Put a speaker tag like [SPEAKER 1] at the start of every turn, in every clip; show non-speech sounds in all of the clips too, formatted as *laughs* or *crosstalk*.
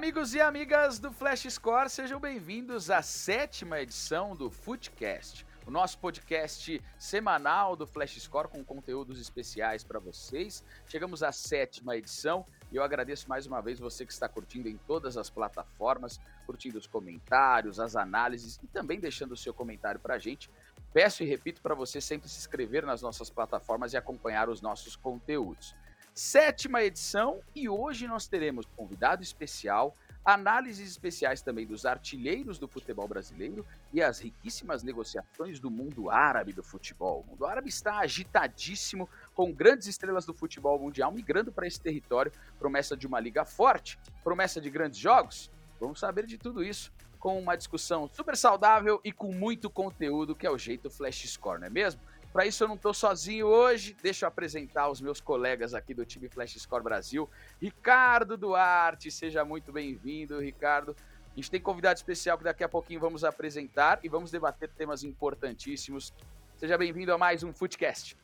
[SPEAKER 1] Amigos e amigas do Flash Score, sejam bem-vindos à sétima edição do Footcast, o nosso podcast semanal do Flash Score com conteúdos especiais para vocês. Chegamos à sétima edição e eu agradeço mais uma vez você que está curtindo em todas as plataformas, curtindo os comentários, as análises e também deixando o seu comentário para a gente. Peço e repito para você sempre se inscrever nas nossas plataformas e acompanhar os nossos conteúdos sétima edição e hoje nós teremos convidado especial, análises especiais também dos artilheiros do futebol brasileiro e as riquíssimas negociações do mundo árabe do futebol. O mundo árabe está agitadíssimo, com grandes estrelas do futebol mundial migrando para esse território, promessa de uma liga forte, promessa de grandes jogos. Vamos saber de tudo isso com uma discussão super saudável e com muito conteúdo, que é o jeito Flash Score, não é mesmo? Para isso eu não estou sozinho hoje. Deixa eu apresentar os meus colegas aqui do time Flash Score Brasil. Ricardo Duarte, seja muito bem-vindo, Ricardo. A gente tem convidado especial que daqui a pouquinho vamos apresentar e vamos debater temas importantíssimos. Seja bem-vindo a mais um Footcast.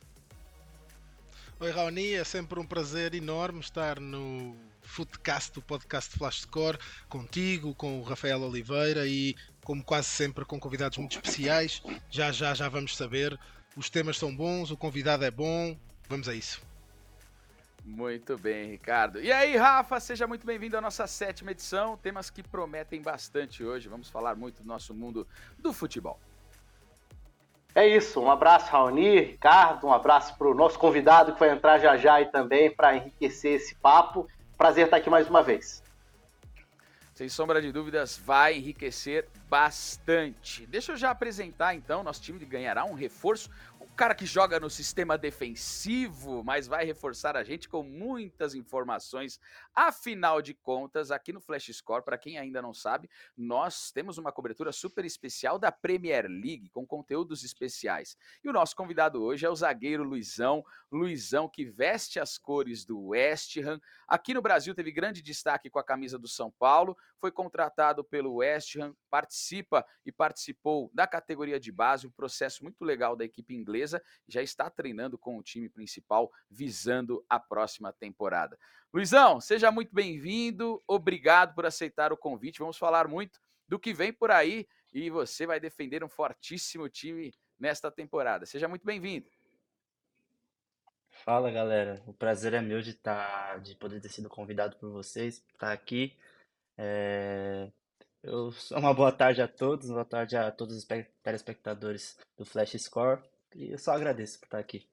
[SPEAKER 2] Oi, Raoni, é sempre um prazer enorme estar no Footcast, o podcast Flash Score, contigo, com o Rafael Oliveira e, como quase sempre, com convidados muito especiais. Já, já, já vamos saber os temas são bons, o convidado é bom. Vamos a isso.
[SPEAKER 1] Muito bem, Ricardo. E aí, Rafa, seja muito bem-vindo à nossa sétima edição. Temas que prometem bastante hoje. Vamos falar muito do nosso mundo do futebol.
[SPEAKER 3] É isso. Um abraço, Raoni, Ricardo. Um abraço para o nosso convidado que vai entrar já já e também para enriquecer esse papo. Prazer estar aqui mais uma vez
[SPEAKER 1] sem sombra de dúvidas, vai enriquecer bastante. Deixa eu já apresentar então, nosso time ganhará um reforço cara que joga no sistema defensivo, mas vai reforçar a gente com muitas informações. Afinal de contas, aqui no Flash Score, para quem ainda não sabe, nós temos uma cobertura super especial da Premier League, com conteúdos especiais. E o nosso convidado hoje é o zagueiro Luizão, Luizão que veste as cores do West Ham. Aqui no Brasil teve grande destaque com a camisa do São Paulo, foi contratado pelo West Ham, participa e participou da categoria de base, um processo muito legal da equipe inglesa já está treinando com o time principal visando a próxima temporada. Luizão, seja muito bem-vindo, obrigado por aceitar o convite. Vamos falar muito do que vem por aí e você vai defender um fortíssimo time nesta temporada. Seja muito bem-vindo.
[SPEAKER 4] Fala galera, o prazer é meu de estar, tá, de poder ter sido convidado por vocês, estar aqui. É... Eu, uma boa tarde a todos, boa tarde a todos os telespectadores do Flash Score. E eu só agradeço por estar aqui.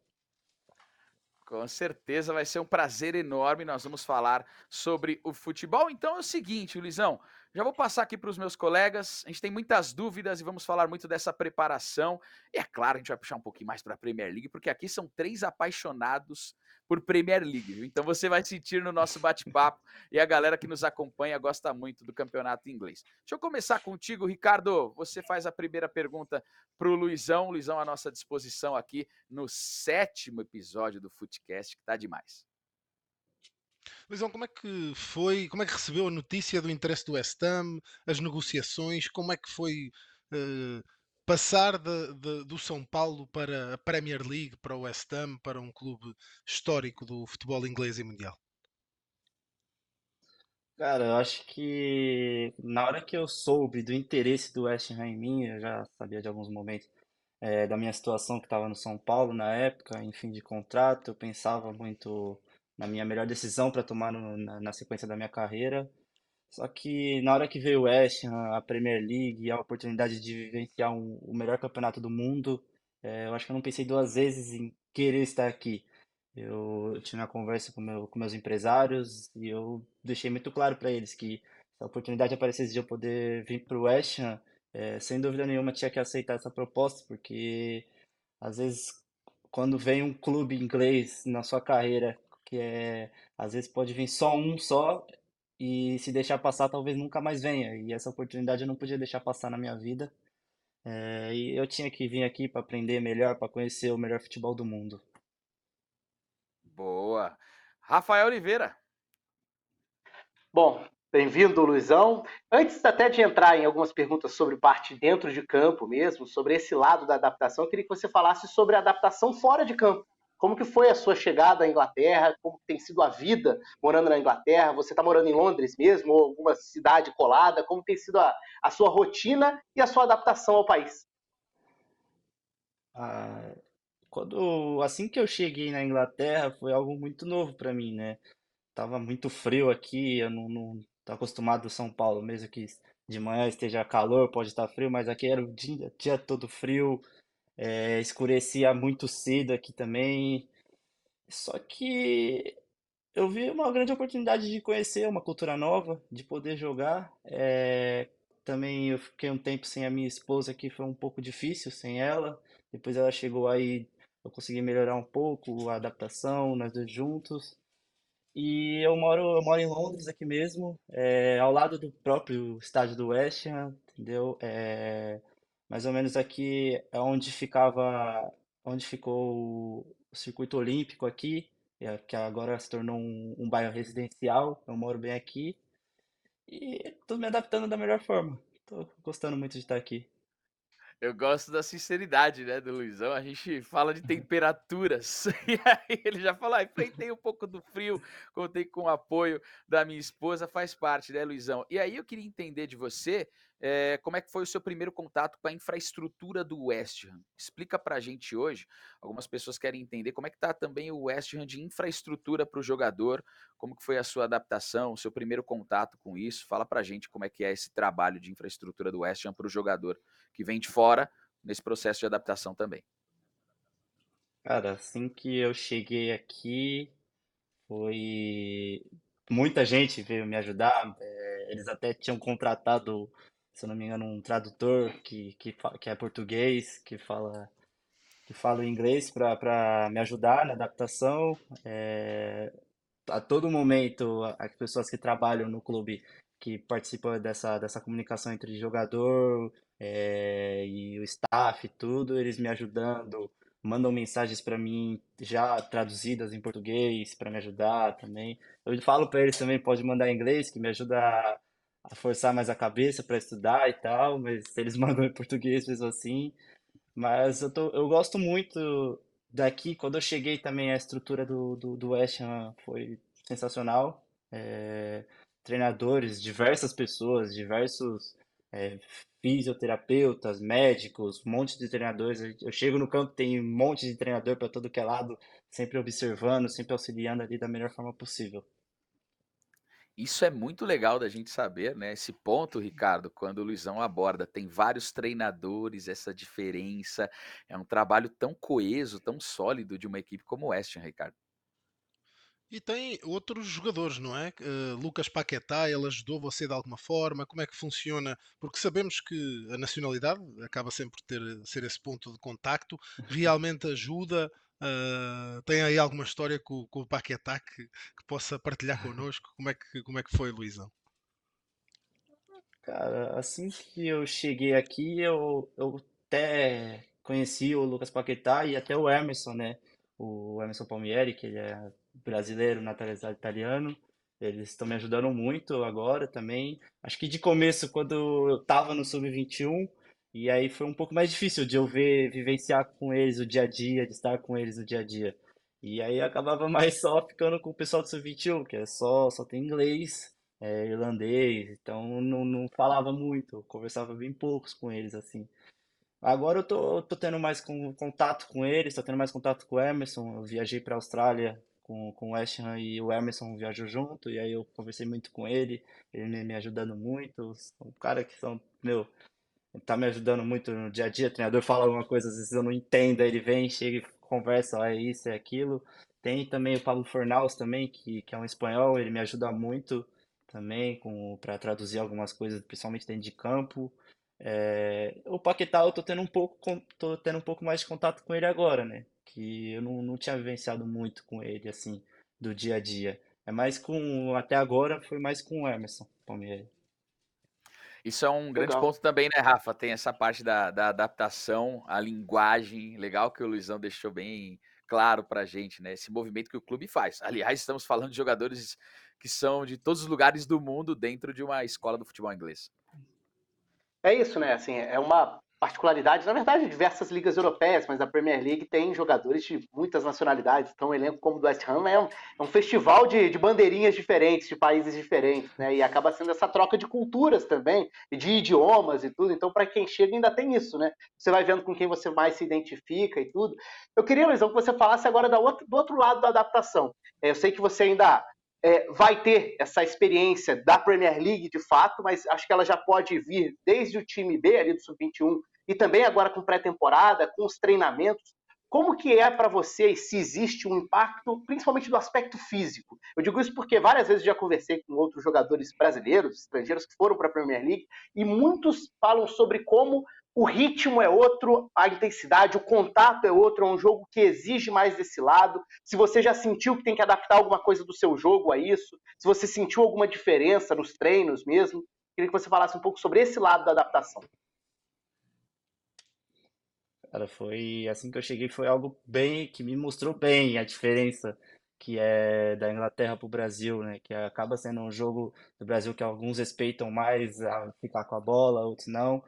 [SPEAKER 1] Com certeza vai ser um prazer enorme. Nós vamos falar sobre o futebol. Então é o seguinte, Luizão, já vou passar aqui para os meus colegas. A gente tem muitas dúvidas e vamos falar muito dessa preparação. E é claro, a gente vai puxar um pouquinho mais para a Premier League, porque aqui são três apaixonados por Premier League. Então você vai sentir no nosso bate-papo e a galera que nos acompanha gosta muito do campeonato inglês. Deixa eu começar contigo, Ricardo. Você faz a primeira pergunta para o Luizão. Luizão à nossa disposição aqui no sétimo episódio do Footcast, que está demais.
[SPEAKER 2] Luizão, como é que foi, como é que recebeu a notícia do interesse do West Ham, as negociações, como é que foi uh, passar de, de, do São Paulo para a Premier League, para o West Ham, para um clube histórico do futebol inglês e mundial?
[SPEAKER 4] Cara, eu acho que na hora que eu soube do interesse do West Ham em mim, eu já sabia de alguns momentos é, da minha situação que estava no São Paulo na época, em fim de contrato, eu pensava muito na minha melhor decisão para tomar no, na, na sequência da minha carreira. Só que na hora que veio o West Ham, a Premier League a oportunidade de vivenciar um, o melhor campeonato do mundo, é, eu acho que eu não pensei duas vezes em querer estar aqui. Eu, tinha uma conversa com, meu, com meus empresários e eu deixei muito claro para eles que se a oportunidade aparecesse de eu poder vir para o West Ham, é, sem dúvida nenhuma tinha que aceitar essa proposta, porque às vezes quando vem um clube inglês na sua carreira, que é às vezes pode vir só um só, e se deixar passar, talvez nunca mais venha. E essa oportunidade eu não podia deixar passar na minha vida. É, e eu tinha que vir aqui para aprender melhor, para conhecer o melhor futebol do mundo.
[SPEAKER 1] Boa. Rafael Oliveira.
[SPEAKER 3] Bom, bem-vindo, Luizão. Antes até de entrar em algumas perguntas sobre parte dentro de campo mesmo, sobre esse lado da adaptação, eu queria que você falasse sobre a adaptação fora de campo Como que foi a sua chegada à Inglaterra? Como tem sido a vida morando na Inglaterra? Você está morando em Londres mesmo ou alguma cidade colada? Como tem sido a, a sua rotina e a sua adaptação ao país?
[SPEAKER 4] Ah, quando assim que eu cheguei na Inglaterra foi algo muito novo para mim, né? Tava muito frio aqui, eu não, não tô acostumado a São Paulo, mesmo que de manhã esteja calor, pode estar frio, mas aqui era o dia, dia todo frio, é, escurecia muito cedo aqui também. Só que eu vi uma grande oportunidade de conhecer uma cultura nova, de poder jogar. É, também eu fiquei um tempo sem a minha esposa, que foi um pouco difícil sem ela. Depois ela chegou aí, eu consegui melhorar um pouco a adaptação, nós dois juntos. E eu moro, eu moro em Londres aqui mesmo, é, ao lado do próprio estádio do West Ham, entendeu? É, mais ou menos aqui é onde ficava, onde ficou o circuito olímpico aqui, é, que agora se tornou um, um bairro residencial. Eu moro bem aqui e estou me adaptando da melhor forma. Estou gostando muito de estar aqui.
[SPEAKER 1] Eu gosto da sinceridade, né, do Luizão. A gente fala de temperaturas. *laughs* E aí ele já falou, ah, enfrentei um pouco do frio, contei com o apoio da minha esposa, faz parte, né, Luizão? E aí eu queria entender de você é, como é que foi o seu primeiro contato com a infraestrutura do West Ham. Explica pra gente hoje. Algumas pessoas querem entender como é que tá também o West Ham de infraestrutura para o jogador, como que foi a sua adaptação, o seu primeiro contato com isso. Fala pra gente como é que é esse trabalho de infraestrutura do West Ham para o jogador que vem de fora nesse processo de adaptação também.
[SPEAKER 4] Cara, assim que eu cheguei aqui, foi muita gente veio me ajudar. É, eles até tinham contratado, se eu não me engano, um tradutor que, que, que é português, que fala que fala inglês para me ajudar na adaptação. É, a todo momento, as pessoas que trabalham no clube que participam dessa, dessa comunicação entre jogador, é, e o staff, tudo, eles me ajudando, mandam mensagens para mim já traduzidas em português para me ajudar também. Eu falo para eles também, pode mandar em inglês, que me ajuda a, a forçar mais a cabeça para estudar e tal, mas eles *laughs* mandam em português mesmo assim. Mas eu, tô, eu gosto muito daqui. Quando eu cheguei também, a estrutura do, do, do West Ham foi sensacional. É, treinadores, diversas pessoas, diversos é, fisioterapeutas, médicos, um monte de treinadores. Eu chego no campo, tem um monte de treinador para todo que é lado, sempre observando, sempre auxiliando ali da melhor forma possível.
[SPEAKER 1] Isso é muito legal da gente saber, né? Esse ponto, Ricardo, quando o Luizão aborda, tem vários treinadores, essa diferença. É um trabalho tão coeso, tão sólido de uma equipe como o West Ricardo.
[SPEAKER 2] E tem outros jogadores, não é? Uh, Lucas Paquetá, ele ajudou você de alguma forma? Como é que funciona? Porque sabemos que a nacionalidade acaba sempre por ter, ser esse ponto de contacto. Realmente ajuda? Uh, tem aí alguma história com, com o Paquetá que, que, possa partilhar connosco? Como é que, como é que foi, Luizão?
[SPEAKER 4] Cara, assim que eu cheguei aqui, eu, eu até conheci o Lucas Paquetá e até o Emerson, né? O Emerson Palmieri, que ele é brasileiro naturalizado italiano. Eles estão me ajudando muito agora também. Acho que de começo, quando eu estava no Sub-21, e aí foi um pouco mais difícil de eu ver, vivenciar com eles o dia a dia, de estar com eles no dia a dia. E aí acabava mais *laughs* só ficando com o pessoal do Sub-21, que é só, só tem inglês, é, irlandês, então não, não falava muito, conversava bem poucos com eles, assim. Agora eu tô, tô tendo mais com, contato com eles, tô tendo mais contato com o Emerson, eu viajei para a Austrália com, com o West Ham e o Emerson viajou junto, e aí eu conversei muito com ele, ele me, me ajudando muito, são cara que são, meu, tá me ajudando muito no dia a dia, o treinador fala alguma coisa, às vezes eu não entendo, ele vem, chega e conversa, ó, é isso, é aquilo. Tem também o Pablo Fornaus também, que, que é um espanhol, ele me ajuda muito também com para traduzir algumas coisas, principalmente dentro de campo. É, o Paquetá eu tô tendo um pouco tô tendo um pouco mais de contato com ele agora, né? Que eu não, não tinha vivenciado muito com ele, assim, do dia a dia. É mais com, até agora, foi mais com o Emerson Palmieri.
[SPEAKER 1] Isso é um grande legal. ponto também, né, Rafa? Tem essa parte da, da adaptação, a linguagem, legal que o Luizão deixou bem claro pra gente, né? Esse movimento que o clube faz. Aliás, estamos falando de jogadores que são de todos os lugares do mundo dentro de uma escola do futebol inglês.
[SPEAKER 3] É isso, né? Assim, é uma particularidades, na verdade, diversas ligas europeias, mas a Premier League tem jogadores de muitas nacionalidades. Então, um elenco como o do West Ham é um, é um festival de, de, bandeirinhas diferentes, de países diferentes, né? E acaba sendo essa troca de culturas também, de idiomas e tudo. Então, para quem chega, ainda tem isso, né? Você vai vendo com quem você mais se identifica e tudo. Eu queria, Luizão, que você falasse agora da outra, do outro lado da adaptação. É, eu sei que você ainda é, vai ter essa experiência da Premier League de fato, mas acho que ela já pode vir desde o time B ali do Sub-21 e também agora com pré-temporada, com os treinamentos. Como que é para vocês se existe um impacto, principalmente do aspecto físico? Eu digo isso porque várias vezes já conversei com outros jogadores brasileiros, estrangeiros que foram para a Premier League, e muitos falam sobre como o ritmo é outro, a intensidade, o contato é outro, é um jogo que exige mais desse lado. Se você já sentiu que tem que adaptar alguma coisa do seu jogo a isso, se você sentiu alguma diferença nos treinos mesmo, queria que você falasse um pouco sobre esse lado da adaptação.
[SPEAKER 4] Cara, foi assim que eu cheguei, foi algo bem que me mostrou bem a diferença que é da Inglaterra para o Brasil, né? Que acaba sendo um jogo do Brasil que alguns respeitam mais a ficar com a bola, outros não.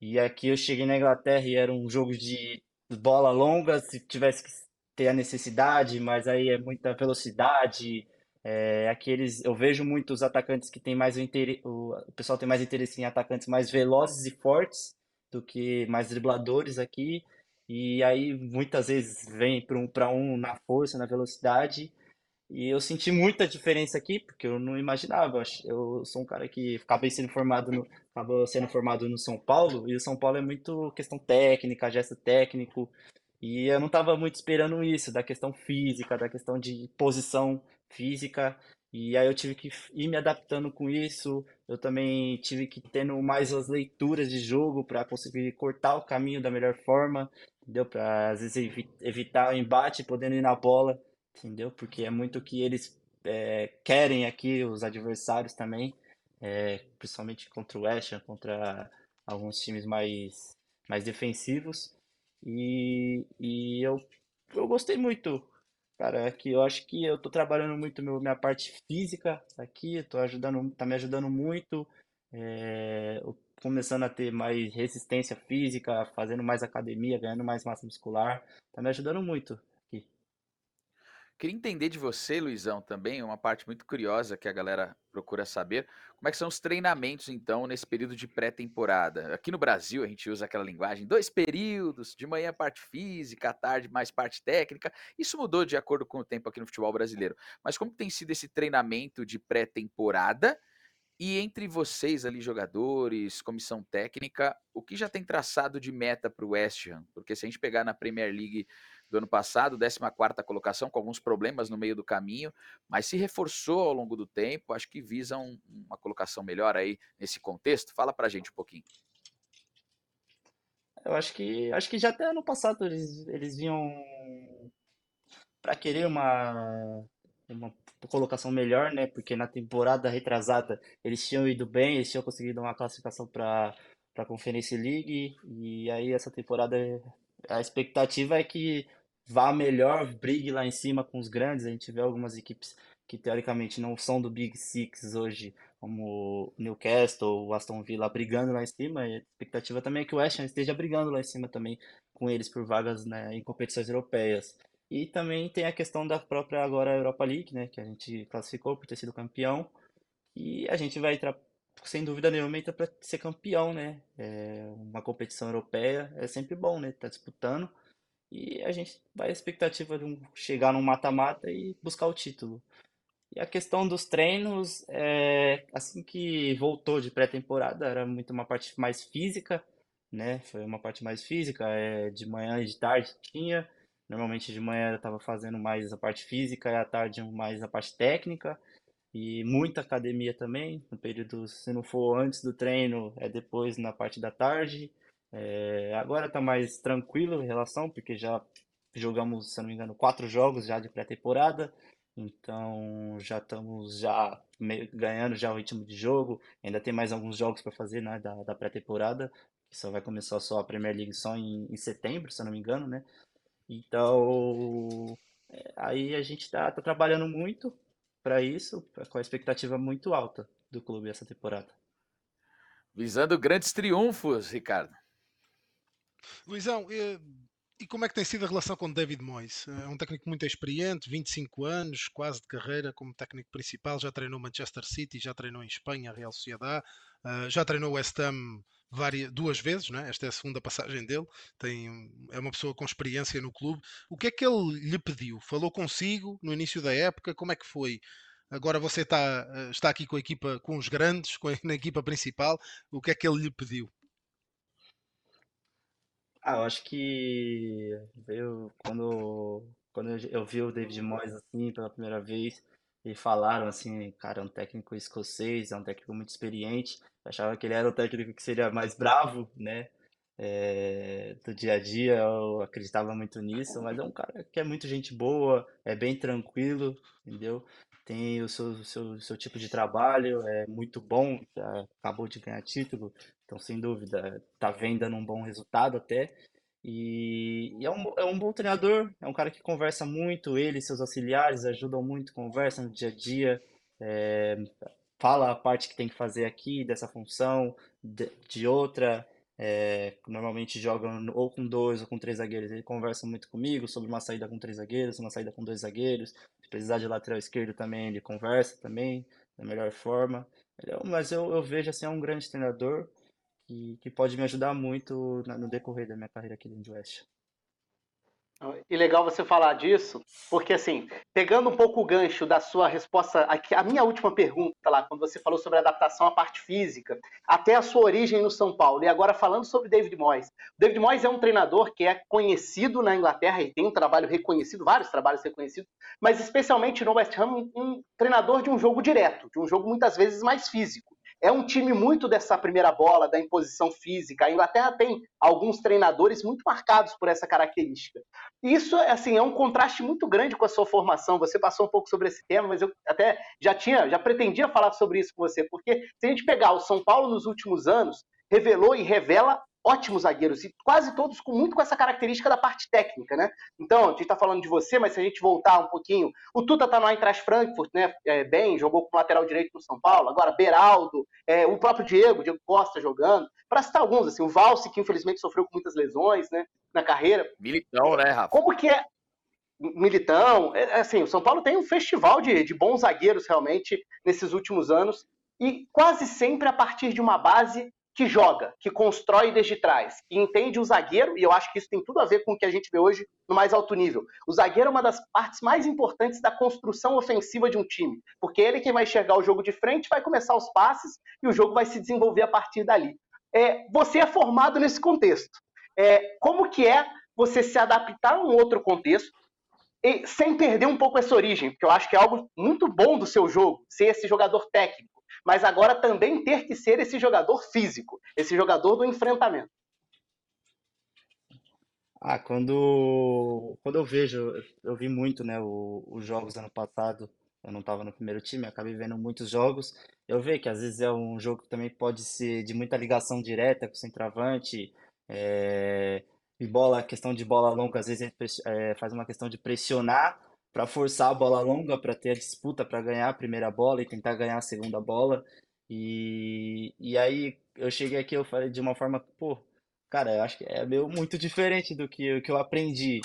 [SPEAKER 4] E aqui eu cheguei na Inglaterra e era um jogo de bola longa, se tivesse que ter a necessidade, mas aí é muita velocidade. É, aqueles, eu vejo muitos atacantes que tem mais o, o pessoal tem mais interesse em atacantes mais velozes e fortes do que mais dribladores aqui. E aí muitas vezes vem para um um na força, na velocidade. E eu senti muita diferença aqui, porque eu não imaginava. Eu sou um cara que acabei sendo formado no, acabou sendo formado no São Paulo, e o São Paulo é muito questão técnica, gesto técnico, e eu não estava muito esperando isso, da questão física, da questão de posição física, e aí eu tive que ir me adaptando com isso. Eu também tive que tendo mais as leituras de jogo para conseguir cortar o caminho da melhor forma, entendeu? Para às vezes evitar o embate, podendo ir na bola entendeu? Porque é muito o que eles é, querem aqui, os adversários também, é, principalmente contra o West contra alguns times mais, mais defensivos. E, e eu, eu gostei muito, cara, que eu acho que eu tô trabalhando muito meu, minha parte física aqui, tô ajudando, tá me ajudando muito, é, começando a ter mais resistência física, fazendo mais academia, ganhando mais massa muscular, tá me ajudando muito.
[SPEAKER 1] Queria entender de você, Luizão, também, uma parte muito curiosa que a galera procura saber. Como é que são os treinamentos, então, nesse período de pré-temporada? Aqui no Brasil, a gente usa aquela linguagem, dois períodos, de manhã parte física, à tarde mais parte técnica. Isso mudou de acordo com o tempo aqui no futebol brasileiro. Mas como tem sido esse treinamento de pré-temporada? E entre vocês ali, jogadores, comissão técnica, o que já tem traçado de meta para o West Ham? Porque se a gente pegar na Premier League do ano passado, 14 colocação, com alguns problemas no meio do caminho, mas se reforçou ao longo do tempo, acho que visa um, uma colocação melhor aí nesse contexto. Fala pra gente um pouquinho.
[SPEAKER 4] Eu acho que acho que já até ano passado eles, eles vinham para querer uma, uma colocação melhor, né? Porque na temporada retrasada eles tinham ido bem, eles tinham conseguido uma classificação para para Conference League e aí essa temporada a expectativa é que vá melhor, brigue lá em cima com os grandes. A gente vê algumas equipes que teoricamente não são do Big Six hoje, como Newcastle, o Aston Villa brigando lá em cima. E a expectativa também é que o West Ham esteja brigando lá em cima também com eles por vagas né, em competições europeias. E também tem a questão da própria agora Europa League, né, que a gente classificou por ter sido campeão. E a gente vai sem dúvida nenhuma, entra para ser campeão, né? É uma competição europeia é sempre bom, né? Tá disputando. E a gente vai a expectativa de um, chegar num mata-mata e buscar o título. E a questão dos treinos, é, assim que voltou de pré-temporada, era muito uma parte mais física, né? Foi uma parte mais física, é, de manhã e de tarde tinha. Normalmente de manhã eu estava fazendo mais a parte física e à tarde mais a parte técnica. E muita academia também, no período, se não for antes do treino, é depois na parte da tarde. É, agora está mais tranquilo em relação, porque já jogamos, se não me engano, quatro jogos já de pré-temporada. Então já estamos já ganhando já o ritmo de jogo. Ainda tem mais alguns jogos para fazer né, da, da pré-temporada. Que só vai começar só a Premier League só em, em setembro, se não me engano, né? Então é, aí a gente está tá trabalhando muito para isso, com a expectativa muito alta do clube essa temporada.
[SPEAKER 1] Visando grandes triunfos, Ricardo.
[SPEAKER 2] Luizão, eh, e como é que tem sido a relação com David Moyes? É um técnico muito experiente, 25 anos, quase de carreira como técnico principal, já treinou Manchester City, já treinou em Espanha, Real Sociedad, uh, já treinou West Ham várias, duas vezes, né? esta é a segunda passagem dele, tem, é uma pessoa com experiência no clube. O que é que ele lhe pediu? Falou consigo no início da época? Como é que foi? Agora você está, eh, está aqui com a equipa, com os grandes, *laughs* com a, na equipa principal. O que é que ele lhe pediu?
[SPEAKER 4] Ah, eu acho que veio quando, quando eu vi o David Moyes assim pela primeira vez e falaram assim, cara, é um técnico escocês, é um técnico muito experiente. Eu achava que ele era o técnico que seria mais bravo, né? É, do dia a dia, eu acreditava muito nisso, mas é um cara que é muito gente boa, é bem tranquilo, entendeu? Tem o seu, seu, seu tipo de trabalho, é muito bom, acabou de ganhar título, então, sem dúvida, tá vendo um bom resultado até. E, e, é, um, é um bom treinador, é um cara que conversa muito, ele e seus auxiliares ajudam muito, conversam no dia a dia, é, fala a parte que tem que fazer aqui, dessa função, de, de outra. É, normalmente jogam ou com dois ou com três zagueiros. Ele conversa muito comigo sobre uma saída com três zagueiros, uma saída com dois zagueiros. Se precisar de lateral esquerdo também, ele conversa também, da melhor forma. É, mas eu, eu vejo assim, é um grande treinador que, que pode me ajudar muito no decorrer da minha carreira aqui dentro do Oeste.
[SPEAKER 3] E legal você falar disso, porque assim, pegando um pouco o gancho da sua resposta, aqui, a minha última pergunta lá, quando você falou sobre adaptação à parte física, até a sua origem no São Paulo, e agora falando sobre David Moyes. David Moyes é um treinador que é conhecido na Inglaterra e tem um trabalho reconhecido, vários trabalhos reconhecidos, mas especialmente no West Ham, um treinador de um jogo direto, de um jogo muitas vezes mais físico é um time muito dessa primeira bola, da imposição física. A Inglaterra tem alguns treinadores muito marcados por essa característica. Isso, assim, é um contraste muito grande com a sua formação. Você passou um pouco sobre esse tema, mas eu até já tinha, já pretendia falar sobre isso com você, porque se a gente pegar o São Paulo nos últimos anos, revelou e revela ótimos zagueiros, e quase todos com muito com essa característica da parte técnica, né? Então, a gente está falando de você, mas se a gente voltar um pouquinho, o Tuta está no Eintracht Frankfurt, né? É, bem, jogou com lateral direito no São Paulo, agora Beraldo, é, o próprio Diego, Diego Costa jogando, para citar alguns, assim, o Valse, que infelizmente sofreu com muitas lesões, né, na carreira.
[SPEAKER 1] Militão, né, Rafa?
[SPEAKER 3] Como que é, Militão, é, assim, o São Paulo tem um festival de, de bons zagueiros realmente nesses últimos anos e quase sempre a partir de uma base que joga, que constrói desde trás, que entende o zagueiro, e eu acho que isso tem tudo a ver com o que a gente vê hoje no mais alto nível. O zagueiro é uma das partes mais importantes da construção ofensiva de um time, porque ele é quem vai enxergar o jogo de frente, vai começar os passes e o jogo vai se desenvolver a partir dali. É, você é formado nesse contexto. É, como que é você se adaptar a um outro contexto, e, sem perder um pouco essa origem, porque eu acho que é algo muito bom do seu jogo, ser esse jogador técnico mas agora também ter que ser esse jogador físico, esse jogador do enfrentamento.
[SPEAKER 4] Ah, quando, quando eu vejo, eu vi muito, né, os jogos ano passado, eu não estava no primeiro time, acabei vendo muitos jogos, eu vejo que às vezes é um jogo que também pode ser de muita ligação direta com o centroavante, é, e bola, questão de bola longa, às vezes é, faz uma questão de pressionar para forçar a bola longa, para ter a disputa para ganhar a primeira bola e tentar ganhar a segunda bola. E, e aí eu cheguei aqui eu falei de uma forma, pô, cara, eu acho que é meio muito diferente do que, que eu aprendi.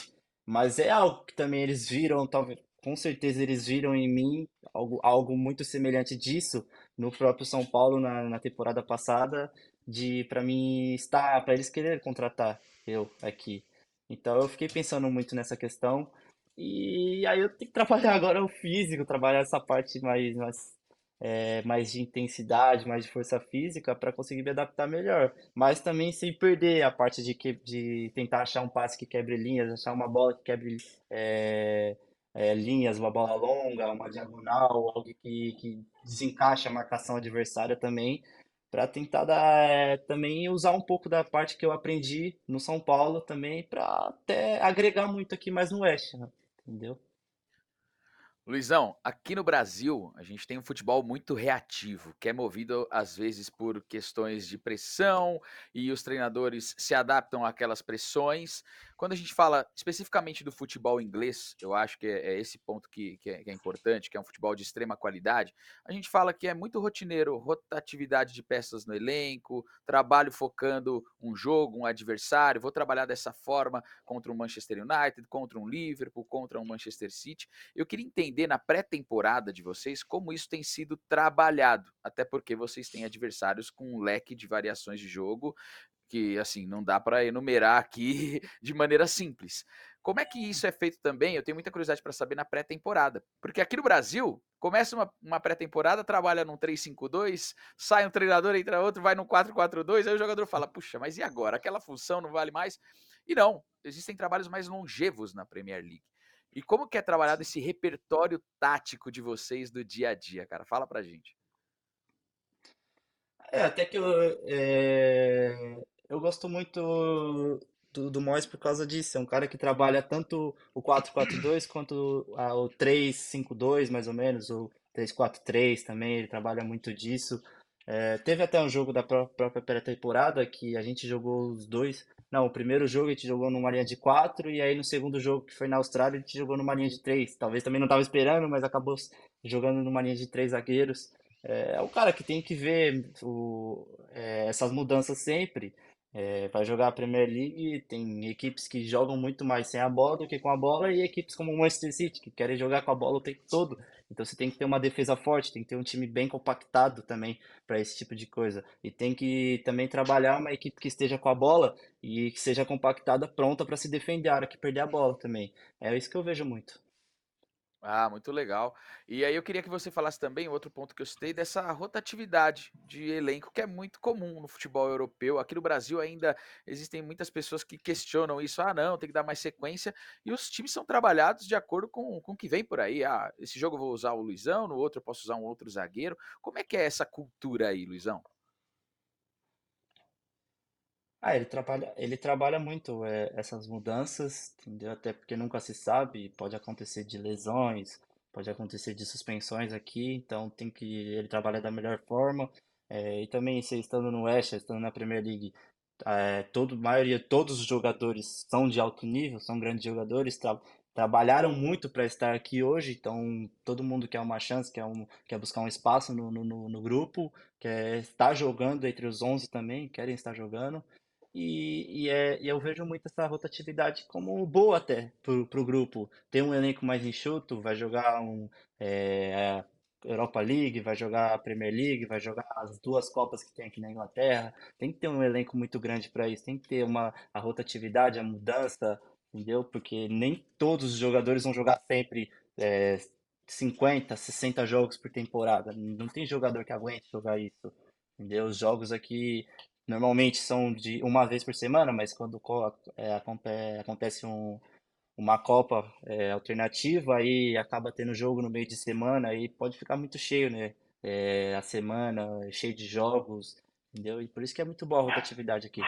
[SPEAKER 4] Mas é algo que também eles viram, talvez, com certeza eles viram em mim algo, algo muito semelhante disso no próprio São Paulo na, na temporada passada, de para mim estar, para eles querer contratar eu aqui. Então eu fiquei pensando muito nessa questão. E aí eu tenho que trabalhar *laughs* agora o físico, trabalhar essa parte mais, mais, é, mais de intensidade, mais de força física para conseguir me adaptar melhor. Mas também sem perder a parte de, que, de tentar achar um passe que quebre linhas, achar uma bola que quebre é, é, linhas, uma bola longa, uma diagonal, algo que, que desencaixa a marcação adversária também para tentar dar, é, também usar um pouco da parte que eu aprendi no São Paulo também para até agregar muito aqui mais no Oeste. Né? Entendeu?
[SPEAKER 1] Luizão, aqui no Brasil a gente tem um futebol muito reativo, que é movido às vezes por questões de pressão e os treinadores se adaptam àquelas pressões. Quando a gente fala especificamente do futebol inglês, eu acho que é, é esse ponto que, que, é, que, é, importante, que é um futebol de extrema qualidade. A gente fala que é muito rotineiro, rotatividade de peças no elenco, trabalho focando um jogo, um adversário. Vou trabalhar dessa forma contra um Manchester United, contra um Liverpool, contra um Manchester City. Eu queria entender na pré-temporada de vocês como isso tem sido trabalhado, até porque vocês têm adversários com um leque de variações de jogo que assim não dá para enumerar aqui *laughs* de maneira simples. Como é que isso é feito também? Eu tenho muita curiosidade para saber na pré-temporada. Porque aqui no Brasil, começa uma, uma pré-temporada, trabalha num 3-5-2, sai um treinador, entra outro, vai num 4-4-2, aí o jogador fala: puxa, mas e agora? Aquela função não vale mais? E não, existem trabalhos mais longevos na Premier League. E como que é trabalhado esse repertório tático de vocês do dia a dia, cara? Fala pra gente.
[SPEAKER 4] É, até que eu, é, eu gosto muito do, do Moyes por causa disso. É um cara que trabalha tanto o 4-4-2 quanto a, o 3-5-2, mais ou menos, o 3-4-3 também. Ele trabalha muito disso. É, teve até um jogo da própria pré-temporada que a gente jogou os dois. Não, o primeiro jogo a gente jogou numa linha de 4 e aí no segundo jogo, que foi na Austrália, a gente jogou numa linha de 3. Talvez também não estava esperando, mas acabou jogando numa linha de três zagueiros. É, é o cara que tem que ver o, é, essas mudanças sempre. É, vai jogar a Premier League, tem equipes que jogam muito mais sem a bola do que com a bola e equipes como o Manchester City que querem jogar com a bola o tempo todo. Então você tem que ter uma defesa forte, tem que ter um time bem compactado também para esse tipo de coisa. E tem que também trabalhar uma equipe que esteja com a bola e que seja compactada, pronta para se defender a hora que perder a bola também. É isso que eu vejo muito.
[SPEAKER 1] Ah, muito legal. E aí eu queria que você falasse também, outro ponto que eu citei, dessa rotatividade de elenco que é muito comum no futebol europeu. Aqui no Brasil ainda existem muitas pessoas que questionam isso. Ah, não, tem que dar mais sequência. E os times são trabalhados de acordo com, com o que vem por aí. Ah, esse jogo eu vou usar o Luizão, no outro eu posso usar um outro zagueiro. Como é que é essa cultura aí, Luizão?
[SPEAKER 4] Ah, ele trabalha, ele trabalha muito é, essas mudanças, entendeu? Até porque nunca se sabe, pode acontecer de lesões, pode acontecer de suspensões aqui, então tem que ele trabalha da melhor forma. É, e também, se estando no West, estando na Premier League, é, todo, maioria, todos os jogadores são de alto nível, são grandes jogadores, tra trabalharam muito para estar aqui hoje, então todo mundo quer uma chance, quer, um, quer buscar um espaço no, no, no grupo, quer estar jogando entre os 11 também, querem estar jogando. E, e, é, e eu vejo muito essa rotatividade como boa até pro, pro grupo. Tem um elenco mais enxuto, vai jogar um é, Europa League, vai jogar a Premier League, vai jogar as duas Copas que tem aqui na Inglaterra. Tem que ter um elenco muito grande para isso, tem que ter uma a rotatividade, a mudança, entendeu? Porque nem todos os jogadores vão jogar sempre é, 50, 60 jogos por temporada. Não tem jogador que aguente jogar isso. Entendeu? Os jogos aqui normalmente são de uma vez por semana, mas quando é, acontece um, uma Copa é, alternativa, aí acaba tendo jogo no meio de semana, aí pode ficar muito cheio, né? É, a semana, cheio de jogos, entendeu? E por isso que é muito boa a rotatividade aqui.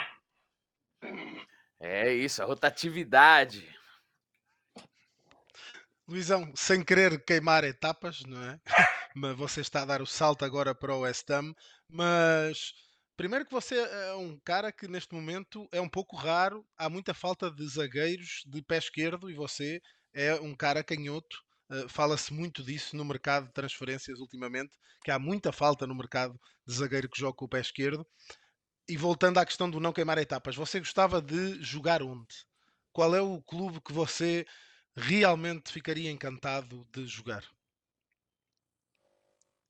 [SPEAKER 1] É isso, a rotatividade.
[SPEAKER 2] Luizão, sem querer queimar etapas, não é? *laughs* mas você está a dar o salto agora para o West Ham, mas Primeiro que você é um cara que neste momento é um pouco raro, há muita falta de zagueiros de pé esquerdo e você é um cara canhoto. Uh, Fala-se muito disso no mercado de transferências ultimamente, que há muita falta no mercado de zagueiro que joga com o pé esquerdo. E voltando à questão do não queimar etapas, você gostava de jogar onde? Qual é o clube que você realmente ficaria encantado de jogar?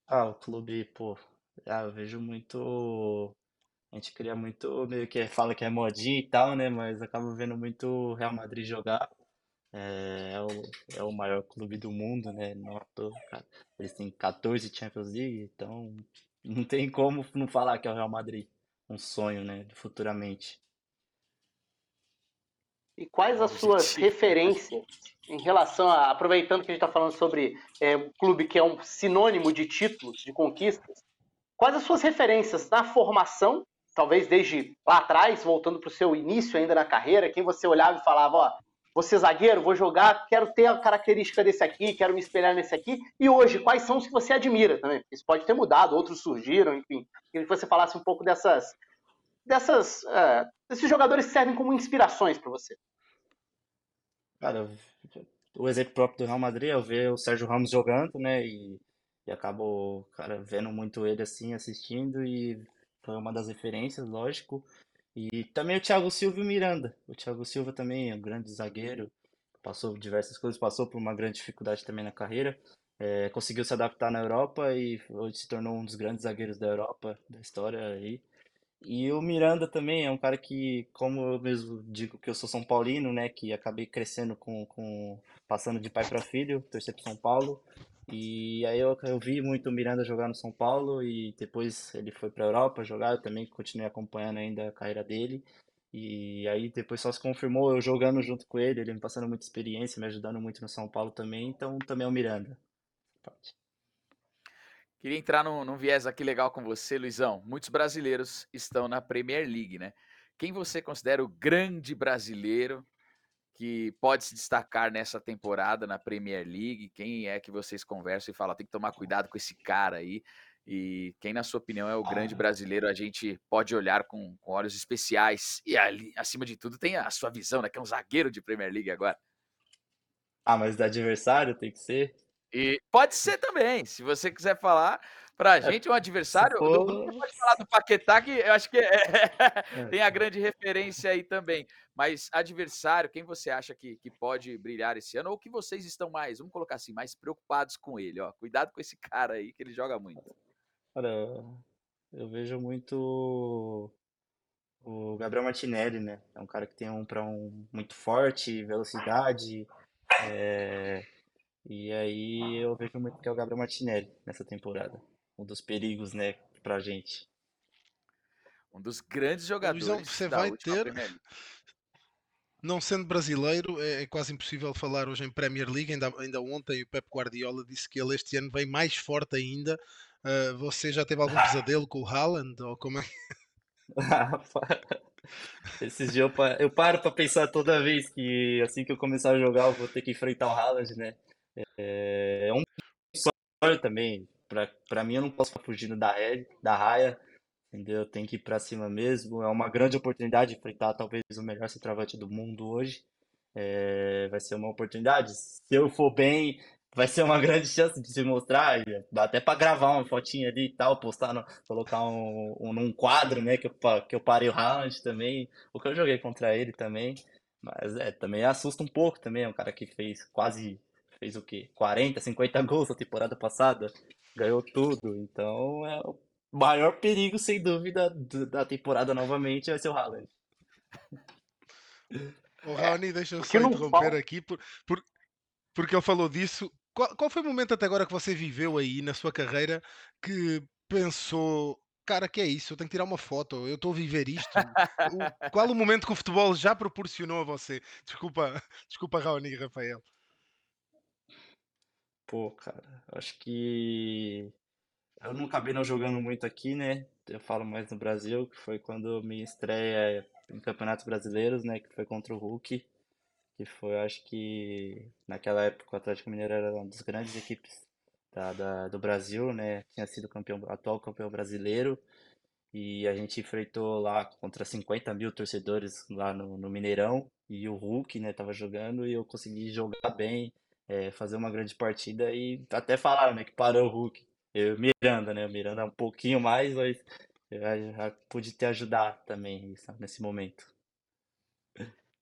[SPEAKER 4] Ah, o clube, pô, ah, eu vejo muito a gente cria muito, meio que fala que é modinha e tal, né? Mas acaba vendo muito o Real Madrid jogar. É, é, o, é o maior clube do mundo, né? Não cara. Eles têm 14 Champions League, então não tem como não falar que é o Real Madrid. Um sonho, né? Futuramente.
[SPEAKER 3] E quais as suas referências em relação a, aproveitando que a gente está falando sobre é, um clube que é um sinônimo de títulos, de conquistas, quais as suas referências na formação talvez desde lá atrás, voltando para o seu início ainda na carreira, quem você olhava e falava, ó, vou ser zagueiro, vou jogar, quero ter a característica desse aqui, quero me espelhar nesse aqui. E hoje, quais são os que você admira também? Isso pode ter mudado, outros surgiram, enfim. Queria que você falasse um pouco dessas, dessas, uh, desses jogadores que servem como inspirações para você.
[SPEAKER 4] Cara, o exemplo próprio do Real Madrid é ver o Sérgio Ramos jogando, né? E, e acabo, cara, vendo muito ele assim, assistindo e foi uma das referências, lógico. E também o Thiago Silva e o Miranda. O Thiago Silva também é um grande zagueiro, passou diversas coisas, passou por uma grande dificuldade também na carreira. É, conseguiu se adaptar na Europa e hoje se tornou um dos grandes zagueiros da Europa, da história aí. E o Miranda também é um cara que, como eu mesmo digo que eu sou São Paulino, né, que acabei crescendo com, com passando de pai para filho, torcer pro São Paulo. E aí eu, eu vi muito o Miranda jogar no São Paulo e depois ele foi para a Europa jogar, eu também continuei acompanhando ainda a carreira dele. E aí depois só se confirmou eu jogando junto com ele, ele me passando muita experiência, me ajudando muito no São Paulo também, então também é o Miranda.
[SPEAKER 1] Queria entrar num, num viés aqui legal com você, Luizão. Muitos brasileiros estão na Premier League, né? Quem você considera o grande brasileiro que pode se destacar nessa temporada na Premier League? Quem é que vocês conversam e falam, tem que tomar cuidado com esse cara aí? E quem, na sua opinião, é o grande brasileiro, a gente pode olhar com, com olhos especiais. E ali, acima de tudo, tem a sua visão, né? Que é um zagueiro de Premier League agora.
[SPEAKER 4] Ah, mas do adversário tem que ser?
[SPEAKER 1] E pode ser também, se você quiser falar pra
[SPEAKER 4] É,
[SPEAKER 1] gente um adversário,
[SPEAKER 4] for.
[SPEAKER 1] Bruno pode falar do Paquetá, que eu acho que é, *laughs*
[SPEAKER 4] É,
[SPEAKER 1] tem a grande referência aí também. Mas adversário, quem você acha que, que pode brilhar esse ano? Ou que vocês estão mais, vamos colocar assim, mais preocupados com ele, ó. Cuidado com esse *laughs* cara aí, que ele joga muito.
[SPEAKER 4] Eu vejo muito o Gabriel Martinelli, né? É um cara que tem um para um muito forte, velocidade, é, e aí eu vejo muito que é o Gabriel Martinelli nessa temporada. Um dos perigos, né, pra gente.
[SPEAKER 1] Um dos grandes
[SPEAKER 2] Luizão,
[SPEAKER 1] jogadores
[SPEAKER 2] você
[SPEAKER 1] da
[SPEAKER 2] vai
[SPEAKER 1] última
[SPEAKER 2] ter, *laughs* não sendo brasileiro, é, é quase impossível falar hoje em Premier League. Ainda, ainda ontem o Pep Guardiola disse que ele este ano vem mais forte ainda. Ah, você já teve algum *laughs* pesadelo com o Haaland? Ou como é? *laughs*
[SPEAKER 4] Esses dias eu, pa- eu paro pra pensar toda vez que assim que eu começar a jogar eu vou ter que enfrentar o Haaland, né? É um sonho também. Pra mim eu não posso ficar fugindo da, ré- da raia, entendeu? Eu tenho que ir pra cima mesmo. É uma grande oportunidade de enfrentar talvez o melhor centroavante do mundo hoje. É, vai ser uma oportunidade. Se eu for bem, vai ser uma *laughs* grande chance de se mostrar. Dá até pra gravar uma fotinha ali e tal, postar, no, colocar um, um num quadro, né? Que eu, que eu parei o Haaland também. O que eu joguei contra ele também. Mas é, também assusta um pouco também. É um cara que fez quase, fez o quê? 40, 50 gols na temporada passada. Ganhou tudo. Então é o maior perigo, sem dúvida, do- da temporada novamente vai ser o Haaland.
[SPEAKER 2] O Raoni, deixa eu
[SPEAKER 3] o
[SPEAKER 2] só interromper aqui, por, por- porque ele falou disso. Qual, qual foi o momento até agora que você viveu aí na sua carreira que pensou, cara, que é isso? Eu tenho que tirar uma foto, eu estou a viver isto. O- qual o momento que o futebol já proporcionou a você? Desculpa, *laughs* desculpa, Raoni e Rafael.
[SPEAKER 4] Pô, cara, acho que eu não acabei não jogando muito aqui, né? Eu falo mais no Brasil, que foi quando minha estreia em campeonatos brasileiros, né? Que foi contra o Hulk, que foi, acho que naquela época o Atlético Mineiro era uma das grandes equipes da, da- do Brasil, né? Tinha sido campeão, atual campeão brasileiro. E a gente enfrentou lá contra 50 mil torcedores lá no, no Mineirão. E o Hulk, né, tava jogando e eu consegui jogar bem, é, fazer uma grande partida. E até falaram, né, que parou o Hulk. Eu o Miranda, né? O Miranda um pouquinho mais, mas eu já, já pude te ajudar também isso, nesse momento.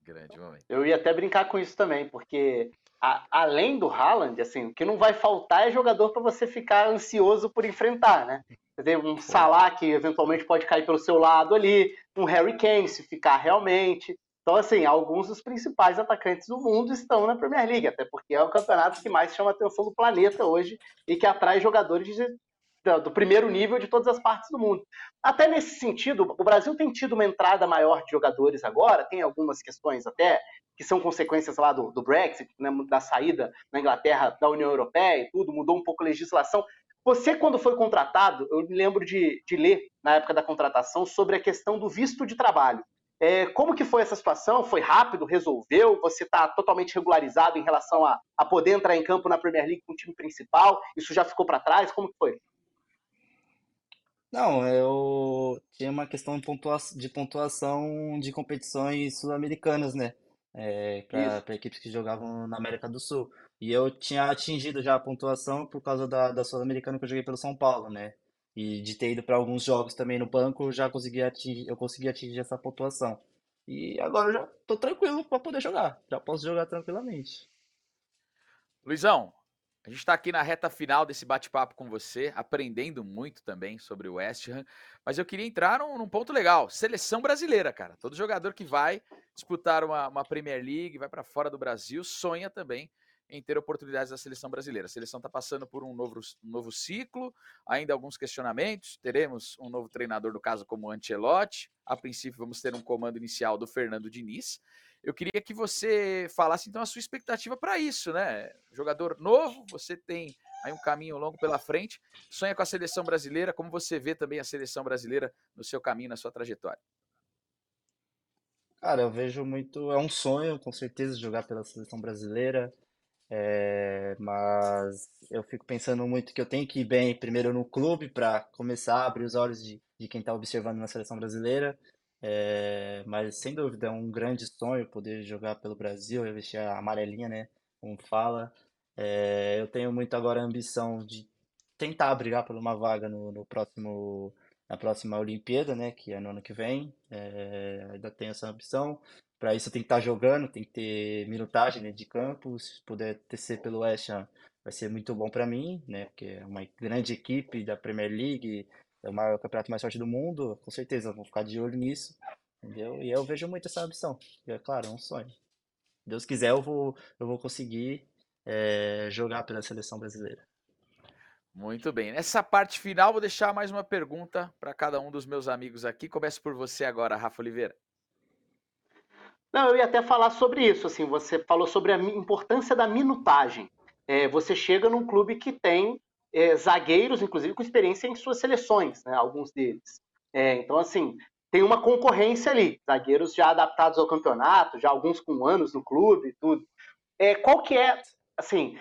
[SPEAKER 1] Grande momento.
[SPEAKER 3] Eu ia até brincar com isso também, porque a- além do Haaland, assim, o que não vai faltar é jogador para você ficar ansioso por enfrentar, né? Tem um Salah que eventualmente pode cair pelo seu lado ali, um Harry Kane se ficar realmente. Então, assim, alguns dos principais atacantes do mundo estão na Premier League, até porque é o campeonato que mais chama a atenção do planeta hoje e que atrai jogadores de- da- do primeiro nível de todas as partes do mundo. Até nesse sentido, o Brasil tem tido uma entrada maior de jogadores agora, tem algumas questões até que são consequências lá do, do Brexit, né, da saída na Inglaterra da União Europeia e tudo, mudou um pouco a legislação. Você, quando foi contratado, eu me lembro de, de ler na época da contratação sobre a questão do visto de trabalho. É, como que foi essa situação? Foi rápido? Resolveu? Você está totalmente regularizado em relação a, a poder entrar em campo na Premier League com o time principal? Isso já ficou para trás? Como que foi?
[SPEAKER 4] Não, eu tinha uma questão de pontua- de pontuação de competições sul-americanas, né? é, para equipes que jogavam na América do Sul. E eu tinha atingido já a pontuação por causa da, da Sul-Americana que eu joguei pelo São Paulo, né? E de ter ido para alguns jogos também no banco, eu já consegui atingir, eu consegui atingir essa pontuação. E agora eu já tô tranquilo para poder jogar. Já posso jogar tranquilamente.
[SPEAKER 1] Luizão, a gente está aqui na reta final desse bate-papo com você, aprendendo muito também sobre o West Ham. Mas eu queria entrar num, num ponto legal: seleção brasileira, cara. Todo jogador que vai disputar uma, uma Premier League, vai para fora do Brasil, sonha também em ter oportunidades da seleção brasileira. A seleção está passando por um novo, um novo ciclo, ainda alguns questionamentos. Teremos um novo treinador, no caso, como Ancelotti. A princípio, vamos ter um comando inicial do Fernando Diniz. Eu queria que você falasse então a sua expectativa para isso, né? Jogador novo, você tem aí um caminho longo pela frente, sonha com a seleção brasileira. Como você vê também a seleção brasileira no seu caminho, na sua trajetória?
[SPEAKER 4] Cara, eu vejo muito. É um sonho, com certeza, jogar pela seleção brasileira. É, mas eu fico pensando muito que eu tenho que ir bem primeiro no clube para começar a abrir os olhos de, de quem está observando na seleção brasileira. É, mas sem dúvida é um grande sonho poder jogar pelo Brasil, vestir a amarelinha, né? Como fala. É, eu tenho muito agora a ambição de tentar brigar por uma vaga no, no próximo, na próxima Olimpíada, né? Que é no ano que vem. É, ainda tenho essa ambição. Para isso tem que estar tá jogando, tem que ter minutagem de campo. Se puder tecer pelo West Ham, vai ser muito bom para mim, né? Porque é uma grande equipe da Premier League, é o maior campeonato mais forte do mundo, com certeza vou ficar de olho nisso, entendeu? E eu vejo muito essa ambição, e é claro, é um sonho. Deus quiser, eu vou, eu vou conseguir é, jogar pela seleção brasileira.
[SPEAKER 1] Muito bem. Nessa parte final, vou deixar mais uma pergunta para cada um dos meus amigos aqui. Começo por você agora, Rafa Oliveira.
[SPEAKER 3] Não, eu ia até falar sobre isso. Assim, você falou sobre a importância da minutagem. É, você chega num clube que tem é, zagueiros, inclusive com experiência em suas seleções, né, alguns deles. É, então, assim, tem uma concorrência ali, zagueiros já adaptados ao campeonato, já alguns com anos no clube, tudo. É, qual que é, assim,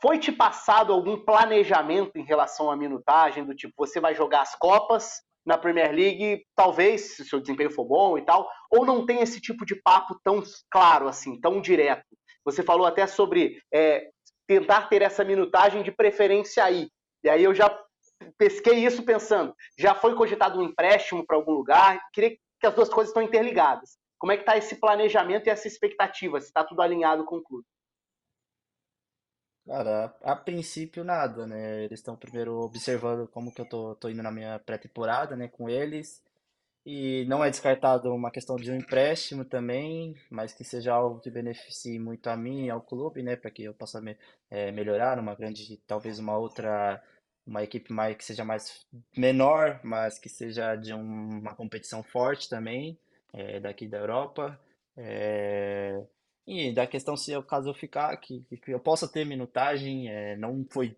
[SPEAKER 3] foi te passado algum planejamento em relação à minutagem, do tipo, você vai jogar as Copas na Premier League, talvez, se o seu desempenho for bom e tal, ou não tem esse tipo de papo tão claro assim, tão direto? Você falou até sobre é, tentar ter essa minutagem de preferência aí. E aí eu já pesquei isso pensando, já foi cogitado um empréstimo para algum lugar? Queria que as duas coisas estão interligadas. Como é que está esse planejamento e essa expectativa? Se está tudo alinhado com o clube?
[SPEAKER 4] Cara, a, a princípio nada, né? Eles estão primeiro observando como que eu tô, tô indo na minha pré-temporada, né, com eles. E não é descartado uma questão de um empréstimo também, mas que seja algo que beneficie muito a mim e ao clube, né, para que eu possa me, é, melhorar uma grande, talvez uma outra, uma equipe mais que seja mais menor, mas que seja de um, uma competição forte também, é, daqui da Europa. É, e da questão se é o caso eu ficar, que, que eu possa ter minutagem, é, não foi,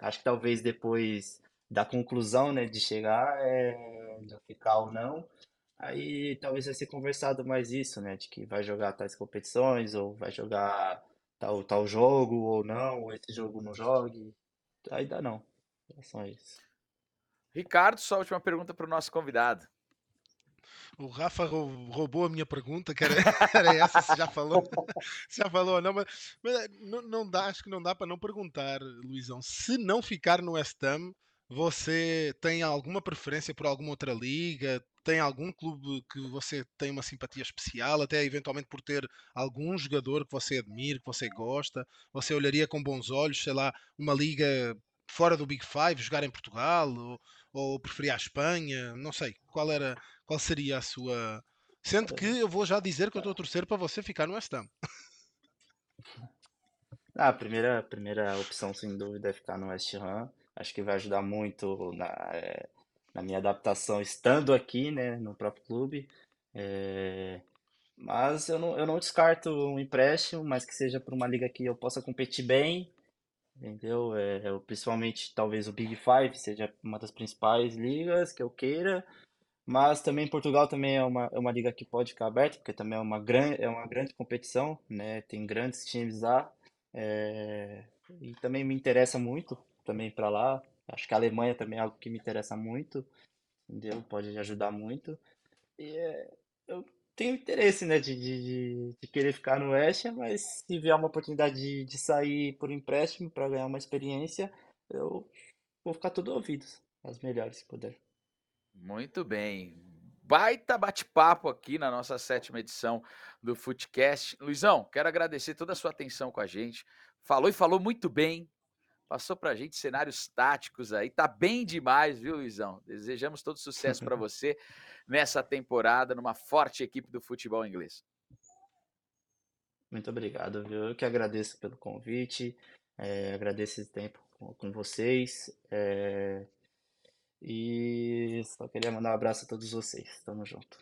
[SPEAKER 4] acho que talvez depois da conclusão, né, de chegar, é, de ficar ou não. Aí talvez vai ser conversado mais isso, né, de que vai jogar tais competições, ou vai jogar tal, tal jogo, ou não, ou esse jogo não jogue. Ainda não. É só isso.
[SPEAKER 1] Ricardo, só a última pergunta para o nosso convidado.
[SPEAKER 2] O Rafa roubou a minha pergunta, que era, *laughs* era essa, se já falou. *laughs* já falou ou não, mas, mas, não, não, dá, acho que não dá para não perguntar, Luizão. Se não ficar no West Ham, você tem alguma preferência por alguma outra liga? Tem algum clube que você tem uma simpatia especial, até eventualmente por ter algum jogador que você admira, que você gosta? Você olharia com bons olhos, sei lá, uma liga fora do Big Five, jogar em Portugal? Ou, ou preferia a Espanha? Não sei. Qual era, qual seria a sua. Sendo que eu vou já dizer que eu estou a torcer para você ficar no West Ham. *laughs*
[SPEAKER 4] Ah, a primeira, a primeira opção, sem dúvida, é ficar no West Ham. Acho que vai ajudar muito na, é, na minha adaptação estando aqui, né, no próprio clube. É, mas eu não, eu não descarto um empréstimo, mas que seja para uma liga que eu possa competir bem, entendeu? É, principalmente talvez o Big Five seja uma das principais ligas que eu queira, mas também Portugal também é uma, é uma liga que pode ficar aberta, porque também é uma, gran, é uma grande competição, né? Tem grandes times lá, é, e também me interessa muito também para lá. Acho que a Alemanha também é algo que me interessa muito, entendeu? Pode ajudar muito. E é, eu tenho interesse, né, de, de, de querer ficar no West, mas se vier uma oportunidade de, de sair por empréstimo para ganhar uma experiência, eu vou ficar todo ouvidos, as melhores, se puder.
[SPEAKER 1] Muito bem. Baita bate-papo aqui na nossa sétima edição do Footcast. Luizão, quero agradecer toda a sua atenção com a gente. Falou e falou muito bem. Passou pra gente cenários táticos aí. Tá bem demais, viu, Luizão? Desejamos todo sucesso para *laughs* você nessa temporada, numa forte equipe do futebol inglês.
[SPEAKER 4] Muito obrigado, viu? Eu que agradeço pelo convite, é, agradeço esse tempo com, com vocês. É, e só queria mandar um abraço a todos vocês. Tamo junto.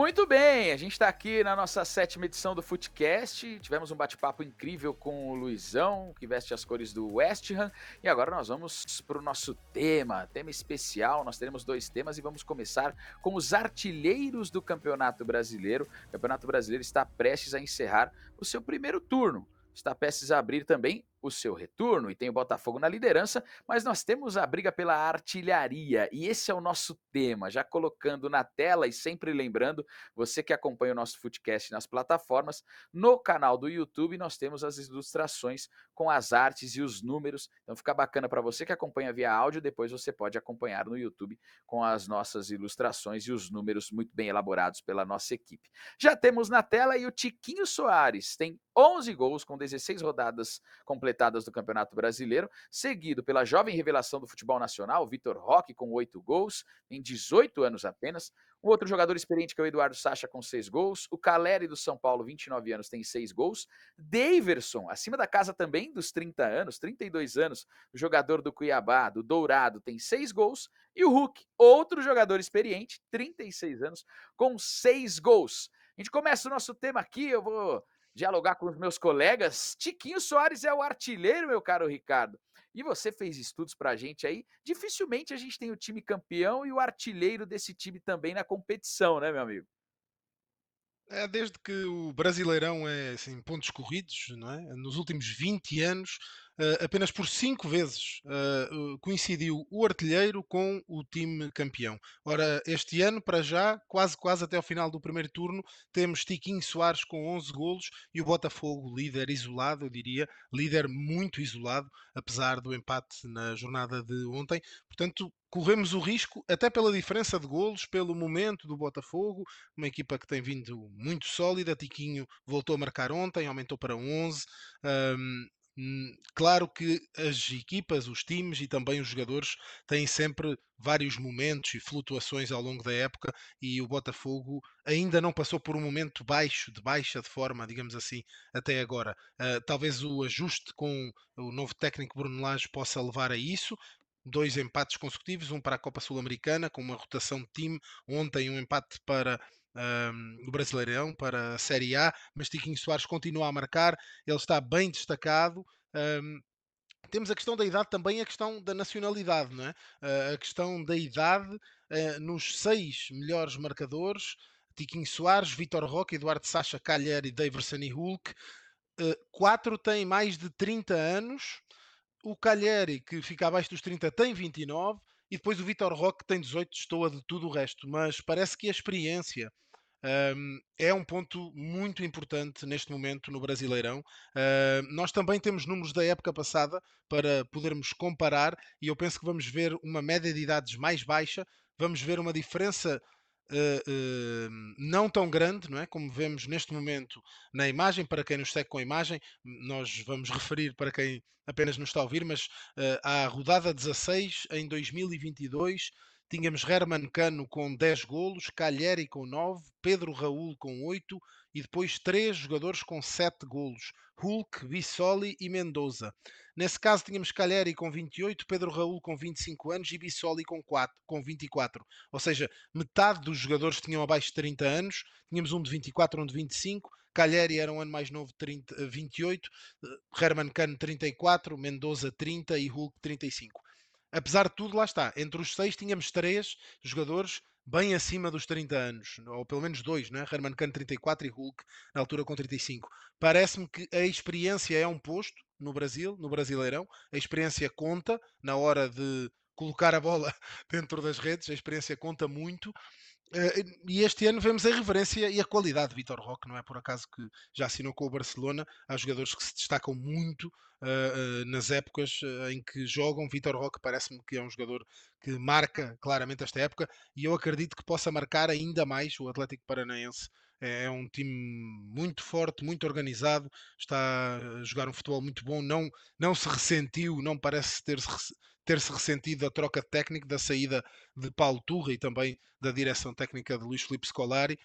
[SPEAKER 1] Muito bem, a gente está aqui na nossa sétima edição do Footcast. Tivemos um bate-papo incrível com o Luizão, que veste as cores do West Ham. E agora nós vamos para o nosso tema, tema especial. Nós teremos dois temas e vamos começar com os artilheiros do Campeonato Brasileiro. O Campeonato Brasileiro está prestes a encerrar o seu primeiro turno. Está prestes a abrir também o seu retorno e tem o Botafogo na liderança, mas nós temos a briga pela artilharia e esse é o nosso tema. Já colocando na tela e sempre lembrando, você que acompanha o nosso Footcast nas plataformas, no canal do YouTube nós temos as ilustrações com as artes e os números. Então fica bacana para você que acompanha via áudio, depois você pode acompanhar no YouTube com as nossas ilustrações e os números muito bem elaborados pela nossa equipe. Já temos na tela e o Tiquinho Soares tem 11 gols com 16 rodadas completadas completadas do Campeonato Brasileiro, seguido pela jovem revelação do futebol nacional, Vitor Roque, com oito gols, em 18 anos apenas. Um outro jogador experiente que é o Eduardo Sacha, com seis gols. O Caleri do São Paulo, 29 anos, tem seis gols. Daverson, acima da casa também dos 30 anos, 32 anos, jogador do Cuiabá, do Dourado, tem seis gols. E o Hulk, outro jogador experiente, 36 anos, com seis gols. A gente começa o nosso tema aqui, eu vou dialogar com os meus colegas. Tiquinho Soares é o artilheiro, meu caro Ricardo. E você fez estudos para a gente aí. Dificilmente a gente tem o time campeão e o artilheiro desse time também na competição, né, meu amigo?
[SPEAKER 2] É, desde que o Brasileirão é assim, pontos corridos, não é? nos últimos 20 anos, apenas por cinco vezes uh, coincidiu o artilheiro com o time campeão. Ora, este ano, para já, quase quase até ao final do primeiro turno, temos Tiquinho Soares com 11 golos e o Botafogo líder isolado, eu diria, líder muito isolado, apesar do empate na jornada de ontem. Portanto, corremos o risco, até pela diferença de golos, pelo momento do Botafogo, uma equipa que tem vindo muito sólida. Tiquinho voltou a marcar ontem, aumentou para 11. Um, Hum, claro que as equipas, os times e também os jogadores têm sempre vários momentos e flutuações ao longo da época e o Botafogo ainda não passou por um momento baixo, de baixa de forma, digamos assim, até agora. Uh, talvez o ajuste com o novo técnico Bruno Lage possa levar a isso. Dois empates consecutivos, um para a Copa Sul-Americana, com uma rotação de time. Ontem um empate para um, no Brasileirão para a Série A, mas Tiquinho Soares continua a marcar, ele está bem destacado. Um, temos a questão da idade também a questão da nacionalidade, não é? Uh, a questão da idade uh, nos seis melhores marcadores, Tiquinho Soares, Vitor Roque, Eduardo Sacha, Calher e Daverson e Hulk. Uh, quatro têm mais de 30 anos. O Calheri, que fica abaixo dos 30, tem 29 e depois o Vitor Roque tem 18, estou a de tudo o resto, mas parece que a experiência um, é um ponto muito importante neste momento no Brasileirão. Uh, nós também temos números da época passada para podermos comparar e eu penso que vamos ver uma média de idades mais baixa, vamos ver uma diferença não tão grande, não é? Como vemos neste momento na imagem, para quem nos segue com a imagem, nós vamos referir para quem apenas nos está a ouvir, mas uh, à rodada 16 em 2022 tínhamos Herman Cano com 10 golos, Calheri com 9, Pedro Raul com 8 e depois três jogadores com 7 golos, Hulk, Bissoli e Mendoza. Nesse caso tínhamos Calheri com 28, Pedro Raul com 25 anos e Bissoli com, 4, com 24. Ou seja, metade dos jogadores tinham abaixo de 30 anos, tínhamos um de 24, um de 25, Calheri era um ano mais novo, 30, 28, Herman Cano 34, Mendoza 30 e Hulk 35 apesar de tudo, lá está. Entre os seis tínhamos três jogadores bem acima dos 30 anos, ou pelo menos dois, né? Herman Kahn 34 e Hulk na altura com 35. Parece-me que a experiência é um posto no Brasil, no Brasileirão. A experiência conta na hora de colocar a bola *laughs* dentro das redes, a experiência conta muito. Uh, e este ano vemos a reverência e a qualidade de Vitor Roque, não é por acaso que já assinou com o Barcelona. Há jogadores que se destacam muito uh, uh, nas épocas em que jogam. Vitor Roque parece-me que é um jogador que marca claramente esta época e eu acredito que possa marcar ainda mais o Atlético Paranaense. É, é um time muito forte, muito organizado, está a jogar um futebol muito bom, não, não se ressentiu, não parece ter-se ter-se ressentido da troca de técnico, da saída de Paulo Turra e também da direção técnica de Luís Filipe Scolari.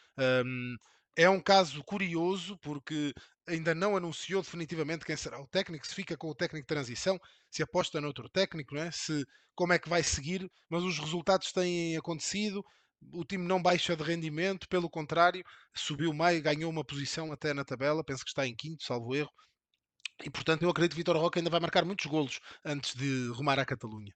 [SPEAKER 2] Um, é um caso curioso porque ainda não anunciou definitivamente quem será o técnico, se fica com o técnico de transição, se aposta noutro técnico, não é? se, como é que vai seguir, mas os resultados têm acontecido, o time não baixa de rendimento, pelo contrário, subiu mais, ganhou uma posição até na tabela, penso que está em quinto, salvo erro, e portanto eu acredito que Vitor Roque ainda vai marcar muitos golos antes de rumar à Catalunha.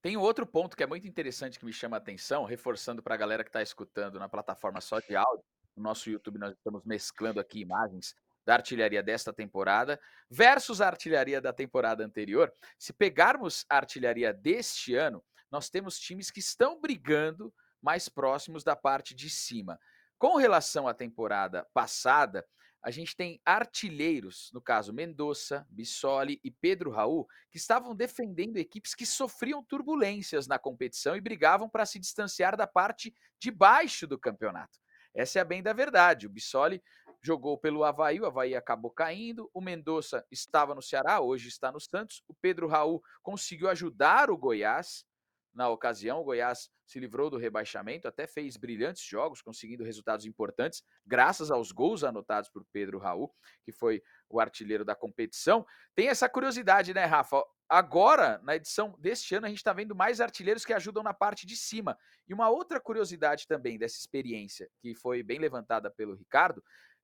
[SPEAKER 1] Tem outro ponto que é muito interessante que me chama a atenção, reforçando para a galera que está escutando na plataforma só de áudio. No nosso YouTube nós estamos mesclando aqui imagens da artilharia desta temporada versus a artilharia da temporada anterior. Se pegarmos a artilharia deste ano, nós temos times que estão brigando mais próximos da parte de cima. Com relação à temporada passada, a gente tem artilheiros, no caso Mendonça, Bissoli e Pedro Raul, que estavam defendendo equipes que sofriam turbulências na competição e brigavam para se distanciar da parte de baixo do campeonato. Essa é a bem da verdade. O Bissoli jogou pelo Havaí, o Havaí acabou caindo. O Mendonça estava no Ceará, hoje está no Santos. O Pedro Raul conseguiu ajudar o Goiás na ocasião. O Goiás se livrou do rebaixamento, até fez brilhantes jogos, conseguindo resultados importantes, graças aos gols anotados por Pedro Raul, que foi o artilheiro da competição. Tem essa curiosidade, né, Rafa? Agora, na edição deste ano, a gente está vendo mais artilheiros que ajudam na parte de cima. E uma outra curiosidade também dessa experiência, que foi bem levantada pelo Ricardo,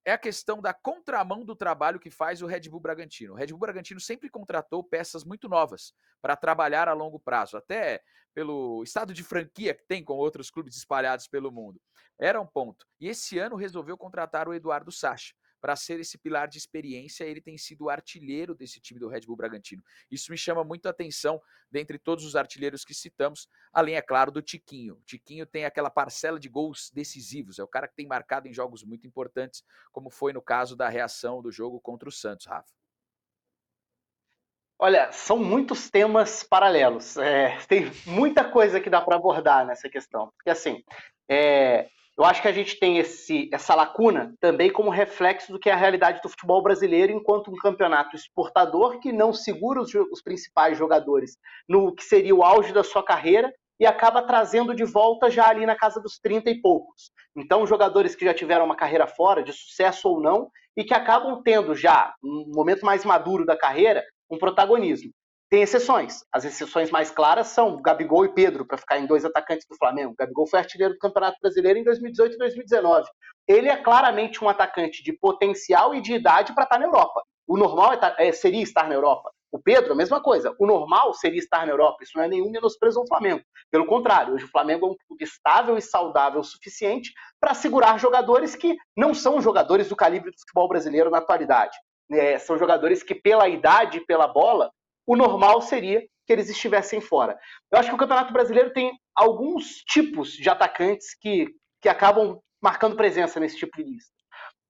[SPEAKER 1] é a questão da contramão do trabalho que faz o Red Bull Bragantino. O Red Bull Bragantino sempre contratou peças muito novas para trabalhar a longo prazo, até pelo estado de franquia que tem com outros clubes espalhados pelo mundo. Era um ponto. E esse ano resolveu contratar o Eduardo Sacha para ser esse pilar de experiência, ele tem sido o artilheiro desse time do Red Bull Bragantino. Isso me chama muito a atenção dentre todos os artilheiros que citamos, além, é claro, do Tiquinho. O Tiquinho tem aquela parcela de gols decisivos, é o cara que tem marcado em jogos muito importantes, como foi no caso da reação do jogo contra o Santos, Rafa.
[SPEAKER 3] Olha, são muitos temas paralelos. É, *laughs* tem muita coisa que dá para abordar nessa questão. Porque, assim, é, eu acho que a gente tem esse, essa lacuna também como reflexo do que é a realidade do futebol brasileiro enquanto um campeonato exportador que não segura os, os principais jogadores no que seria o auge da sua carreira e acaba trazendo de volta já ali na casa dos 30 e poucos. Então, jogadores que já tiveram uma carreira fora, de sucesso ou não, e que acabam tendo já, um momento mais maduro da carreira, um protagonismo. Tem exceções. As exceções mais claras são Gabigol e Pedro, para ficar em dois atacantes do Flamengo. Gabigol foi artilheiro do Campeonato Brasileiro em 2018 e 2019. Ele é claramente um atacante de potencial e de idade para estar tá na Europa. O normal é, é, seria estar na Europa. O Pedro, a mesma coisa. O normal seria estar na Europa. Isso não é nenhum menosprezo ao Flamengo. Pelo contrário, hoje o Flamengo é um clube estável e saudável o suficiente para segurar jogadores que não são jogadores do calibre do futebol brasileiro na atualidade. É, são jogadores que, pela idade e pela bola, o normal seria que eles estivessem fora. Eu acho que o Campeonato Brasileiro tem alguns tipos de atacantes que, que acabam marcando presença nesse tipo de lista.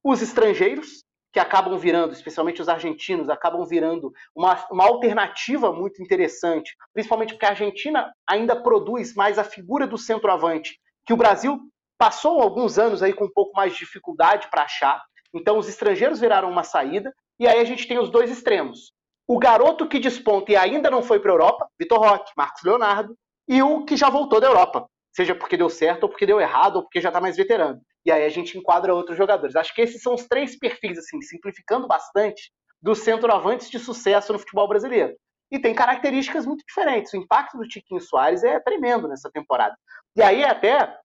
[SPEAKER 3] Os estrangeiros, que acabam virando, especialmente os argentinos, acabam virando uma, uma alternativa muito interessante, principalmente porque a Argentina ainda produz mais a figura do centroavante, que o Brasil passou alguns anos aí com um pouco mais de dificuldade para achar. Então os estrangeiros viraram uma saída, e aí a gente tem os dois extremos o garoto que desponta e ainda não foi para a Europa, Vitor Roque, Marcos Leonardo, e o que já voltou da Europa, seja porque deu certo ou porque deu errado ou porque já está mais veterano. E aí a gente enquadra outros jogadores. Acho que esses são os três perfis, assim, simplificando bastante, dos centroavantes de sucesso no futebol brasileiro. E tem características muito diferentes. O impacto do Tiquinho Soares é tremendo nessa temporada. E aí é até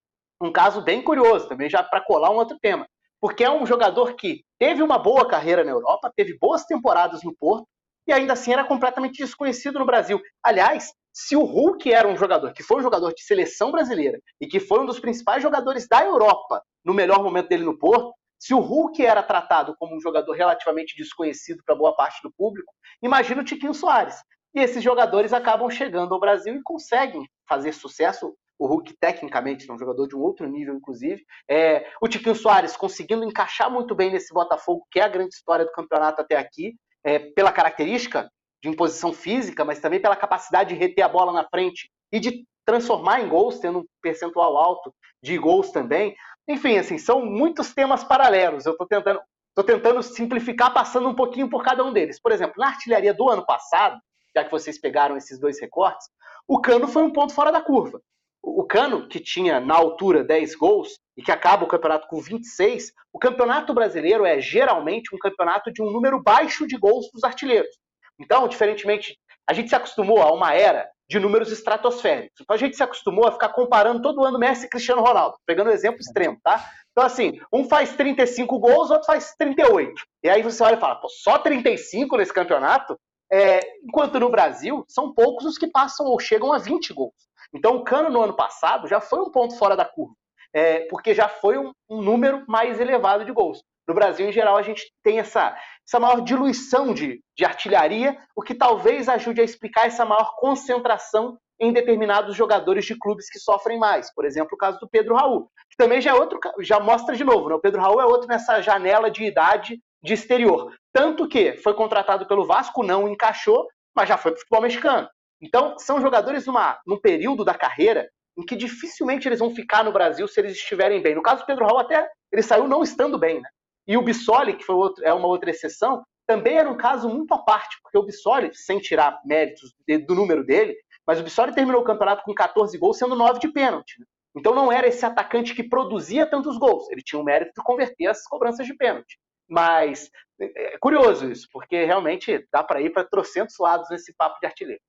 [SPEAKER 3] um caso bem curioso, também já para colar um outro tema. Porque é um jogador que teve uma boa carreira na Europa, teve boas temporadas no Porto, e ainda assim era completamente desconhecido no Brasil. Aliás, se o Hulk era um jogador que foi um jogador de seleção brasileira e que foi um dos principais jogadores da Europa no melhor momento dele no Porto, se o Hulk era tratado como um jogador relativamente desconhecido para boa parte do público, imagina o Tiquinho Soares. e esses jogadores acabam chegando ao Brasil e conseguem fazer sucesso. O Hulk, tecnicamente, é um jogador de um outro nível, inclusive. É, o Tiquinho Soares conseguindo encaixar muito bem nesse Botafogo, que é a grande história do campeonato até aqui, é, pela característica de imposição física, mas também pela capacidade de reter a bola na frente e de transformar em gols, tendo um percentual alto de gols também. Enfim, assim, são muitos temas paralelos. Eu estou tentando, tô tentando simplificar, passando um pouquinho por cada um deles. Por exemplo, na artilharia do ano passado, já que vocês pegaram esses dois recortes, o Cano foi um ponto fora da curva. O Cano, que tinha na altura 10 gols e que acaba o campeonato com 26, o campeonato brasileiro é geralmente um campeonato de um número baixo de gols dos artilheiros. Então, diferentemente, a gente se acostumou a uma era de números estratosféricos. Então a gente se acostumou a ficar comparando todo ano Messi e Cristiano Ronaldo, pegando um exemplo extremo, tá? Então, assim, um faz 35 gols, outro faz 38. E aí você olha e fala, pô, só 35 nesse campeonato? É, enquanto no Brasil, são poucos os que passam ou chegam a 20 gols. Então, o Cano no ano passado já foi um ponto fora da curva, é, porque já foi um, um, número mais elevado de gols. No Brasil, em geral, a gente tem essa, essa maior diluição de, de artilharia, o que talvez ajude a explicar essa maior concentração em determinados jogadores de clubes que sofrem mais. Por exemplo, o caso do Pedro Raul, que também já é outro, já mostra de novo, né? o Pedro Raul é outro nessa janela de idade de exterior. Tanto que foi contratado pelo Vasco, não encaixou, mas já foi para o futebol mexicano. Então, são jogadores numa, num período da carreira em que dificilmente eles vão ficar no Brasil se eles estiverem bem. No caso do Pedro Raul, até ele saiu não estando bem. Né? E o Bissoli, que foi outro, é uma outra exceção, também era um caso muito à parte, porque o Bissoli, sem tirar méritos do número dele, mas o Bissoli terminou o campeonato com 14 gols, sendo 9 de pênalti. Né? Então não era esse atacante que produzia tantos gols. Ele tinha o mérito de converter as cobranças de pênalti. Mas é, é curioso isso, porque realmente dá para ir para trocentos lados nesse papo de artilheiro.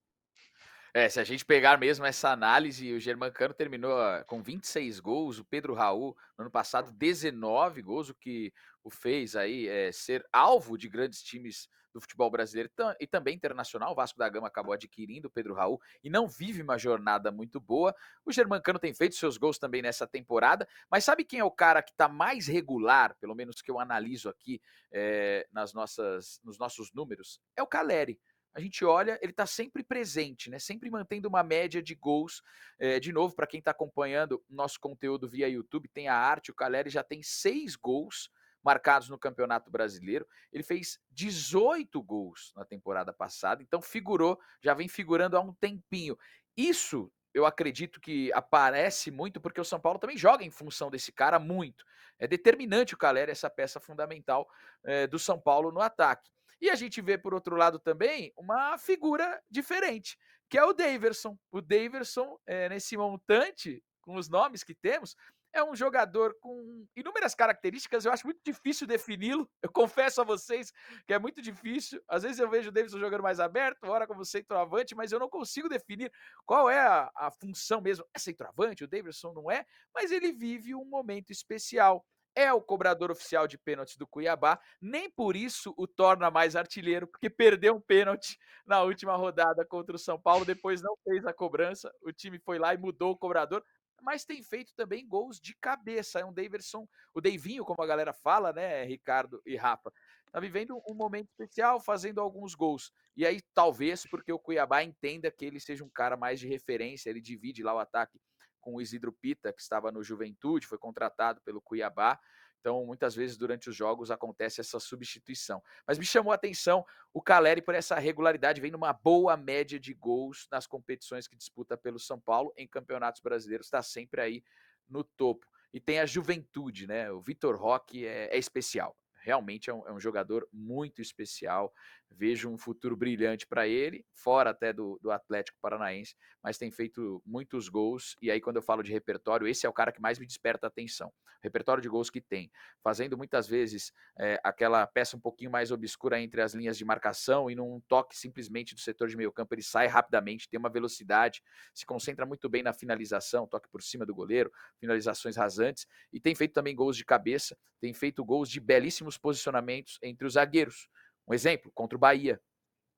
[SPEAKER 1] É, se a gente pegar mesmo essa análise, o Germancano terminou ah, com 26 gols, o Pedro Raul, no ano passado, 19 gols, o que o fez aí é, ser alvo de grandes times do futebol brasileiro e também internacional. O Vasco da Gama acabou adquirindo o Pedro Raul e não vive uma jornada muito boa. O Germancano tem feito seus gols também nessa temporada, mas sabe quem é o cara que está mais regular, pelo menos que eu analiso aqui é, nas nossas, nos nossos números? É o Caleri a gente olha, ele está sempre presente, né? Sempre mantendo uma média de gols. É, de novo, para quem está acompanhando nosso conteúdo via YouTube, tem a arte, o Caleri já tem seis gols marcados no Campeonato Brasileiro. Ele fez 18 gols na temporada passada, então figurou, já vem figurando há um tempinho. Isso eu acredito que aparece muito porque o São Paulo também joga em função desse cara muito. É determinante o Caleri, essa peça fundamental é, do São Paulo no ataque. E a gente vê, por outro lado, também uma figura diferente, que é o Daverson. O Daverson, é, nesse montante, com os nomes que temos, é um jogador com inúmeras características, eu acho muito difícil defini-lo. Eu confesso a vocês que é muito difícil. Às vezes eu vejo o Davidson jogando mais aberto, hora como centroavante, mas eu não consigo definir qual é a, a função mesmo. É centroavante, o Davidson não é, mas ele vive um momento especial. É o cobrador oficial de pênaltis do Cuiabá, nem por isso o torna mais artilheiro, porque perdeu um pênalti na última rodada contra o São Paulo, depois não fez a cobrança, o time foi lá e mudou o cobrador, mas tem feito também gols de cabeça. É um Daverson, o Deivinho, como a galera fala, né, Ricardo e Rafa. Tá vivendo um momento especial, fazendo alguns gols. E aí, talvez, porque o Cuiabá entenda que ele seja um cara mais de referência, ele divide lá o ataque com o Isidro Pita, que estava no Juventude, foi contratado pelo Cuiabá. Então, muitas vezes durante os jogos acontece essa substituição. Mas me chamou a atenção o Caleri por essa regularidade, vem numa boa média de gols nas competições que disputa pelo São Paulo em campeonatos brasileiros, está sempre aí no topo. E tem a juventude, né? O Vitor Roque é, é especial realmente é um, é um, jogador muito especial. Vejo um futuro brilhante para ele, fora até do, do, Atlético Paranaense, mas tem feito muitos gols. E aí, quando eu falo de repertório, esse é o cara que mais me desperta atenção. Repertório de gols que tem, fazendo muitas vezes é, aquela peça um pouquinho mais obscura entre as linhas de marcação e num toque simplesmente do setor de meio campo, ele sai rapidamente, tem uma velocidade, se concentra muito bem na finalização, toque por cima do goleiro, finalizações rasantes, e tem feito também gols de cabeça, tem feito gols de belíssimos posicionamentos entre os zagueiros. Um exemplo, contra o Bahia.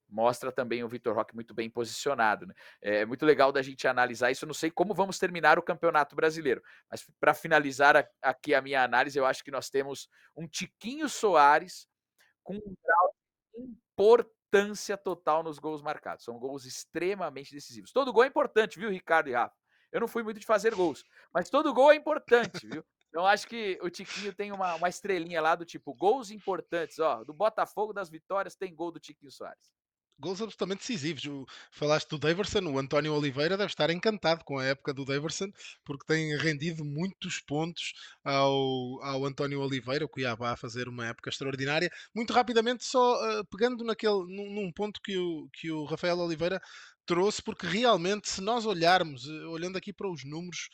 [SPEAKER 1] Mostra também o Vitor Roque muito bem posicionado. Né? É muito legal da gente analisar isso. Eu não sei como vamos terminar o Campeonato Brasileiro, mas para finalizar aqui a minha análise, eu acho que nós temos um Tiquinho Soares com um grau importância total nos gols marcados. São gols extremamente decisivos. Todo gol é importante, viu, Ricardo e Rafa? Eu não fui muito de fazer gols, mas todo gol é importante, viu? Então acho que o Tiquinho tem uma, uma estrelinha lá do tipo gols importantes, ó. Do Botafogo das vitórias tem gol do Tiquinho Soares
[SPEAKER 2] gols absolutamente decisivos. Falaste do Daverson, o António Oliveira deve estar encantado com a época do Daverson, porque tem rendido muitos pontos ao, ao António Oliveira, o Cuiabá a fazer uma época extraordinária. Muito rapidamente, só uh, pegando naquele, num, num, ponto que o, que o Rafael Oliveira trouxe, porque realmente, se nós olharmos, uh, olhando aqui para os números,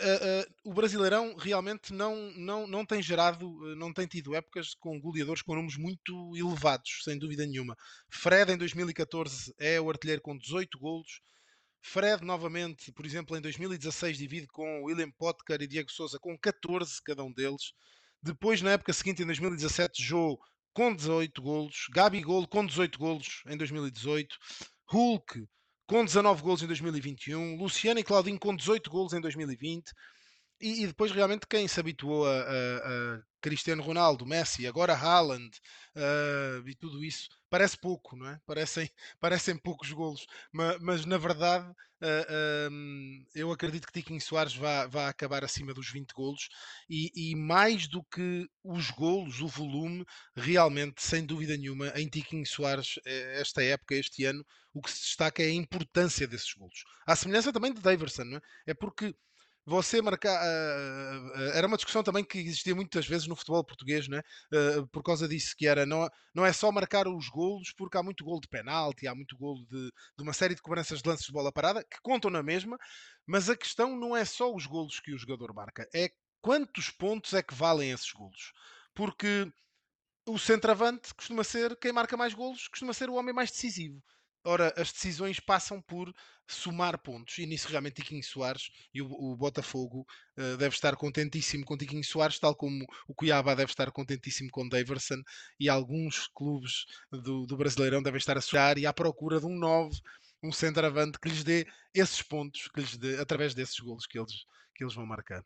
[SPEAKER 2] Uh, o Brasileirão realmente não, não, não tem gerado, uh, não tem tido épocas com goleadores com números muito elevados, sem dúvida nenhuma. Fred em 2014 é o artilheiro com 18 golos. Fred novamente, por exemplo, em 2016 divide com William Potker e Diego Souza com 14 cada um deles. Depois, na época seguinte, em 2017, Jô com 18 golos. Gabigol com 18 golos em 2018. Hulk com 19 gols em 2021, Luciano e Claudinho com 18 gols em 2020. E, e depois realmente quem se habituou a, a, a Cristiano Ronaldo, Messi, agora Haaland uh, e tudo isso, parece pouco, não é? Parecem, *laughs* parecem poucos golos, mas, mas na verdade uh, ah, um, eu acredito que Tiquinho Soares vai, vai acabar acima dos 20 golos e, e, mais do que os golos, o volume, realmente, sem dúvida nenhuma, em Tiquinho Soares, eh, esta época, este ano, o que se destaca é a importância desses golos. À semelhança também de Daverson, não é? É porque você marcar. Uh, era uma discussão também que existia muitas vezes no futebol português, né? Por causa disso, que era não, não é só marcar os golos, porque há muito gol de penalti, há muito gol de, de uma série de cobranças de lances de bola parada que contam na mesma, mas a questão não é só os golos que o jogador marca, é quantos pontos é que valem esses golos. Porque o centroavante costuma ser quem marca mais golos, costuma ser o homem mais decisivo. Ora, as decisões passam por somar pontos e nisso realmente Tiquinho Soares e o, o Botafogo uh, deve estar contentíssimo com Tiquinho Soares, tal como o Cuiabá deve estar contentíssimo com Daverson e alguns clubes do, do Brasileirão devem estar a sonhar e à procura de um novo, um centroavante que lhes dê esses pontos, que lhes dê, através desses golos que eles, que eles vão marcar.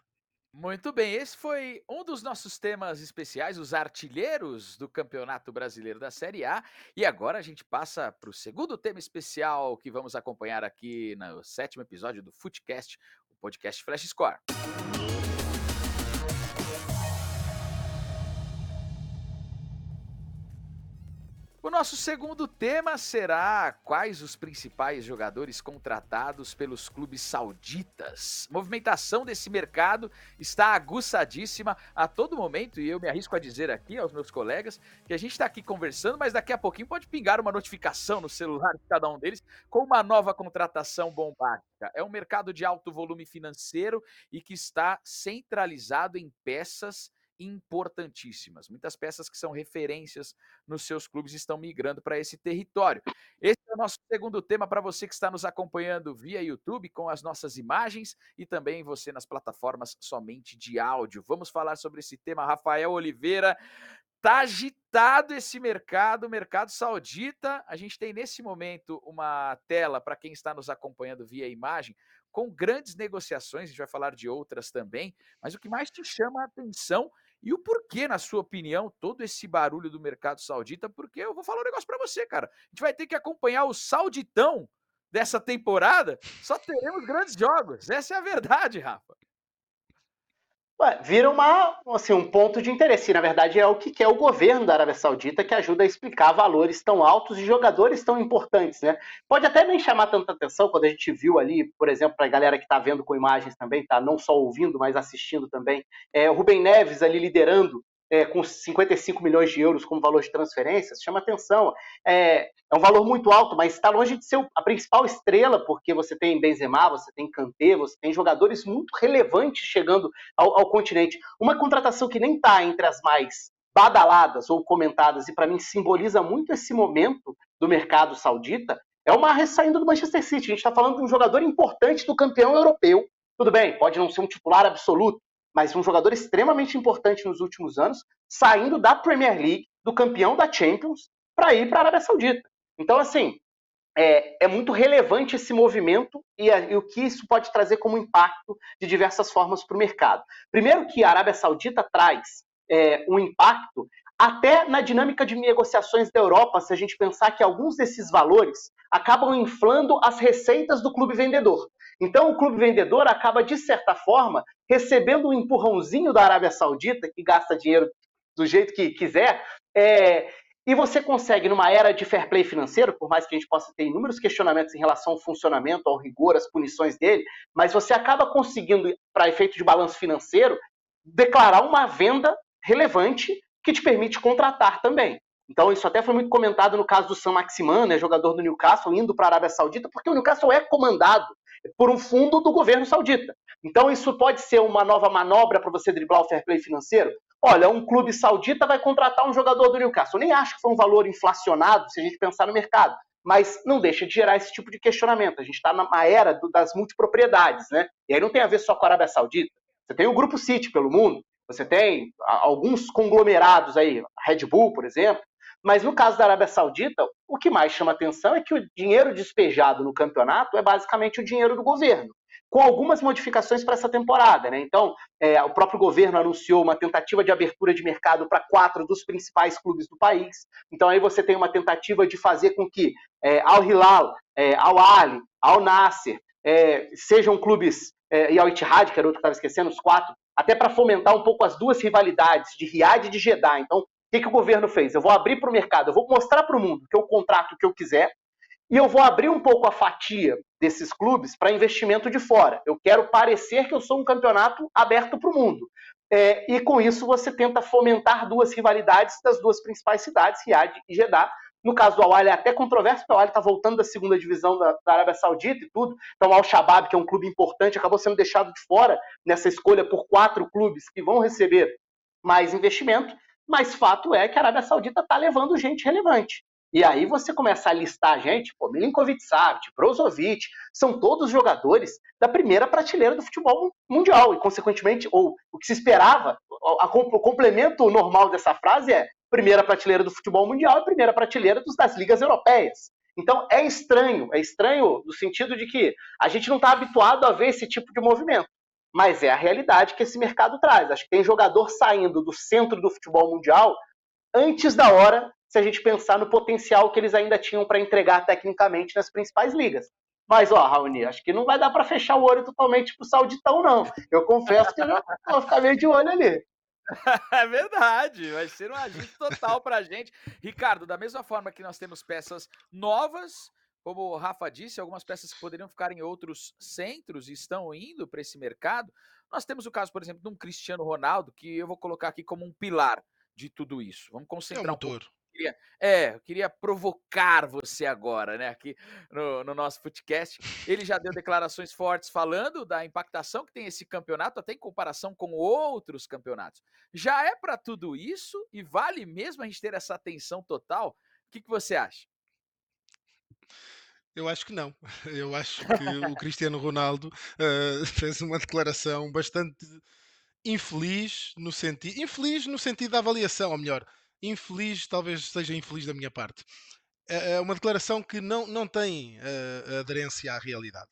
[SPEAKER 1] Muito bem, esse foi um dos nossos temas especiais, os artilheiros do Campeonato Brasileiro da Série A. E agora a gente passa para o segundo tema especial que vamos acompanhar aqui no sétimo episódio do Footcast, o podcast Flash Score. O nosso segundo tema será quais os principais jogadores contratados pelos clubes sauditas. movimentação desse mercado está aguçadíssima a todo momento e eu me arrisco a dizer aqui aos meus colegas que a gente está aqui conversando, mas daqui a pouquinho pode pingar uma notificação no celular de cada um deles com uma nova contratação bombástica. É um mercado de alto volume financeiro e que está centralizado em peças importantíssimas. Muitas peças que são referências nos seus clubes estão migrando para esse território. Esse é o nosso segundo tema para você que está nos acompanhando via YouTube com as nossas imagens e também você nas plataformas somente de áudio. Vamos falar sobre esse tema, Rafael Oliveira. Tá agitado esse mercado, o mercado saudita. A gente tem nesse momento uma tela para quem está nos acompanhando via imagem, com grandes negociações, a gente vai falar de outras também, mas o que mais te chama a atenção e o porquê, na sua opinião, todo esse barulho do mercado saudita? Porque eu vou falar um negócio para você, cara. A gente vai ter que acompanhar o sauditão dessa temporada, só teremos grandes jogos. Essa é a verdade, Rafa.
[SPEAKER 3] Ué, vira uma, assim, um ponto de interesse. Na verdade, é o que quer o governo da Arábia Saudita que ajuda a explicar valores tão altos de jogadores tão importantes. Né? Pode até nem chamar tanta atenção quando a gente viu ali, por exemplo, para a galera que está vendo com imagens também, tá não só ouvindo, mas assistindo também, é, o Rubem Neves ali liderando é, com 55 milhões de euros como valor de transferências, chama atenção. É, é um valor muito alto, mas está longe de ser a principal estrela, porque você tem Benzema, você tem Kanté, você tem jogadores muito relevantes chegando ao, ao continente. Uma contratação que nem está entre as mais badaladas ou comentadas, e para mim simboliza muito esse momento do mercado saudita, é uma ressaindo do Manchester City. A gente está falando de um jogador importante do campeão europeu. Tudo bem, pode não ser um titular absoluto, mas um jogador extremamente importante nos últimos anos, saindo da Premier League, do campeão da Champions, para ir para a Arábia Saudita. Então, assim, é, é muito relevante esse movimento e, a, e, o que isso pode trazer como impacto de diversas formas para o mercado. Primeiro que a Arábia Saudita traz é, um impacto até na dinâmica de negociações da Europa, se a gente pensar que alguns desses valores acabam inflando as receitas do clube vendedor. Então, o clube vendedor acaba, de certa forma, recebendo um empurrãozinho da Arábia Saudita, que gasta dinheiro do jeito que quiser, é, e você consegue, numa era de fair play financeiro, por mais que a gente possa ter inúmeros questionamentos em relação ao funcionamento, ao rigor, às punições dele, mas você acaba conseguindo, para efeito de balanço financeiro, declarar uma venda relevante que te permite contratar também. Então, isso até foi muito comentado no caso do Sam Maximan, né, jogador do Newcastle, indo para a Arábia Saudita, porque o Newcastle é comandado por um fundo do governo saudita. Então, isso pode ser uma nova manobra para você driblar o fair play financeiro? Olha, um clube saudita vai contratar um jogador do Newcastle. Eu nem acho que foi um valor inflacionado, se a gente pensar no mercado, mas não deixa de gerar esse tipo de questionamento. A gente está numa era do, das multipropriedades, né? E aí não tem a ver só com a Arábia Saudita. Você tem o Grupo City pelo mundo, você tem alguns conglomerados aí, Red Bull, por exemplo, mas no caso da Arábia Saudita, o que mais chama atenção é que o dinheiro despejado no campeonato é basicamente o dinheiro do governo, com algumas modificações para essa temporada. Né? Então, é, o próprio governo anunciou uma tentativa de abertura de mercado para quatro dos principais clubes do país. Então, aí você tem uma tentativa de fazer com que é, Al Hilal, é, Al Ali, Al Nasser é, sejam clubes, é, e Al Ittihad, que era outro que estava esquecendo, os quatro, até para fomentar um pouco as duas rivalidades de Riad e de Jeddah. Então, que, que o governo fez? Eu vou abrir para o mercado, eu vou mostrar para o mundo que eu contrato o que eu quiser e eu vou abrir um pouco a fatia desses clubes para investimento de fora. Eu quero parecer que eu sou um campeonato aberto para o mundo. É, e com isso você tenta fomentar duas rivalidades das duas principais cidades, Riad e Jeddah. No caso do Al é até controverso, porque o Al está voltando da segunda divisão da, da, Arábia Saudita e tudo. Então o Al-Shabaab, que é um clube importante, acabou sendo deixado de fora nessa escolha por quatro clubes que vão receber mais investimento. Mas fato é que a Arábia Saudita está levando gente relevante. E aí você começa a listar gente, pô, Milinkovic Savic, Brozovic, são todos jogadores da primeira prateleira do futebol mundial. E, consequentemente, ou o que se esperava, a, a, o complemento normal dessa frase é primeira prateleira do futebol mundial e primeira prateleira dos, das ligas europeias. Então é estranho, é estranho no sentido de que a gente não está habituado a ver esse tipo de movimento mas é a realidade que esse mercado traz. Acho que tem jogador saindo do centro do futebol mundial antes da hora, se a gente pensar no potencial que eles ainda tinham para entregar tecnicamente nas principais ligas. Mas, ó, Raoni, acho que não vai dar para fechar o olho totalmente pro Sauditão, não. Eu confesso que eu *laughs* vou ficar meio de olho ali. *laughs*
[SPEAKER 1] É verdade, vai ser um agito total pra gente. Ricardo, da mesma forma que nós temos peças novas, como o Rafa disse, algumas peças que poderiam ficar em outros centros estão indo para esse mercado. Nós temos o caso, por exemplo, de um Cristiano Ronaldo, que eu vou colocar aqui como um pilar de tudo isso. Vamos concentrar é um, pouco. Queria, é, eu queria provocar você agora, né, aqui no, no nosso podcast. Ele já deu declarações fortes falando da impactação que tem esse campeonato, até em comparação com outros campeonatos. Já é para tudo isso e vale mesmo a gente ter essa atenção total? O que, que você acha?
[SPEAKER 2] Eu acho que não. *laughs* Eu acho que o Cristiano Ronaldo uh, *laughs* fez uma declaração bastante infeliz no sentido. Infeliz no sentido da avaliação, ou melhor, infeliz, talvez seja infeliz da minha parte. É uma declaração que não, não tem uh, aderência à realidade.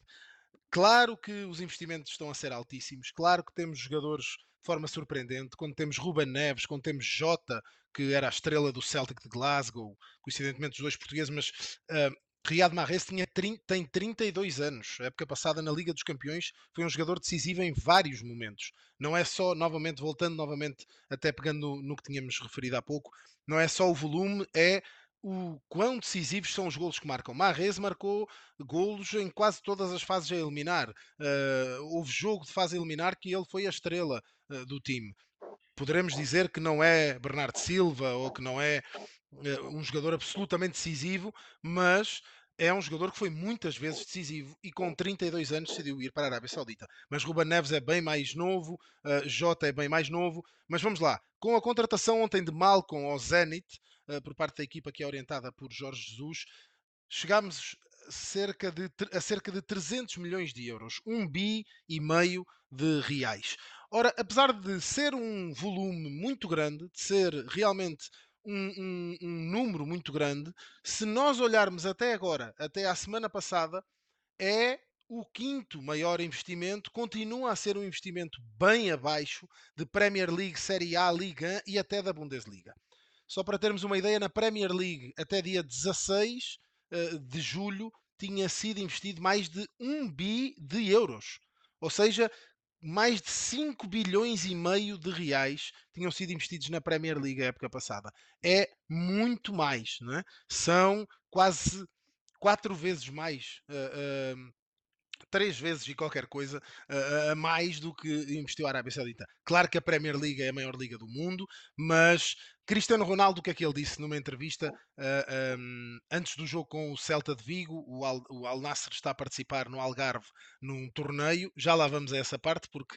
[SPEAKER 2] Claro que os investimentos estão a ser altíssimos, claro que temos jogadores de forma surpreendente, quando temos Ruben Neves, quando temos Jota, que era a estrela do Celtic de Glasgow, coincidentemente os dois portugueses, mas uh, Riyad Mahrez tinha, tem 32 anos. A época passada na Liga dos Campeões foi um jogador decisivo em vários momentos. Não é só, novamente, voltando novamente, até pegando no, no que tínhamos referido há pouco, não é só o volume, é o quão decisivos são os golos que marcam. Mahrez marcou golos em quase todas as fases a eliminar. Uh, houve jogo de fase a eliminar que ele foi a estrela uh, do time. Poderemos dizer que não é Bernardo Silva ou que não é um jogador absolutamente decisivo, mas é um jogador que foi muitas vezes decisivo e com 32 anos decidiu ir para a Arábia Saudita. Mas Ruben Neves é bem mais novo, uh, Jota é bem mais novo. Mas vamos lá, com a contratação ontem de Malcolm ao Zenit, uh, por parte da equipa que é orientada por Jorge Jesus, chegámos cerca de, a cerca de 300 milhões de euros, um bi e meio de reais. Ora, apesar de ser um volume muito grande, de ser realmente um, um, um número muito grande. Se nós olharmos até agora, até à semana passada, é o quinto maior investimento, continua a ser um investimento bem abaixo de Premier League, Série A, Liga e até da Bundesliga. Só para termos uma ideia, na Premier League, até dia 16 uh, de julho, tinha sido investido mais de 1 bi de euros. Ou seja, mais de 5 bilhões e meio de reais tinham sido investidos na Premier League a época passada. É muito mais, não é? São quase quatro vezes mais. Uh, três vezes e qualquer coisa a mais do que investiu a Arábia Saudita. Claro que a Premier League é a maior liga do mundo, mas Cristiano Ronaldo, o que é que ele disse numa entrevista uh, um, antes do jogo com o Celta de Vigo? O Al, o Al Nasser está a participar no Algarve num torneio. Já lá vamos a essa parte, porque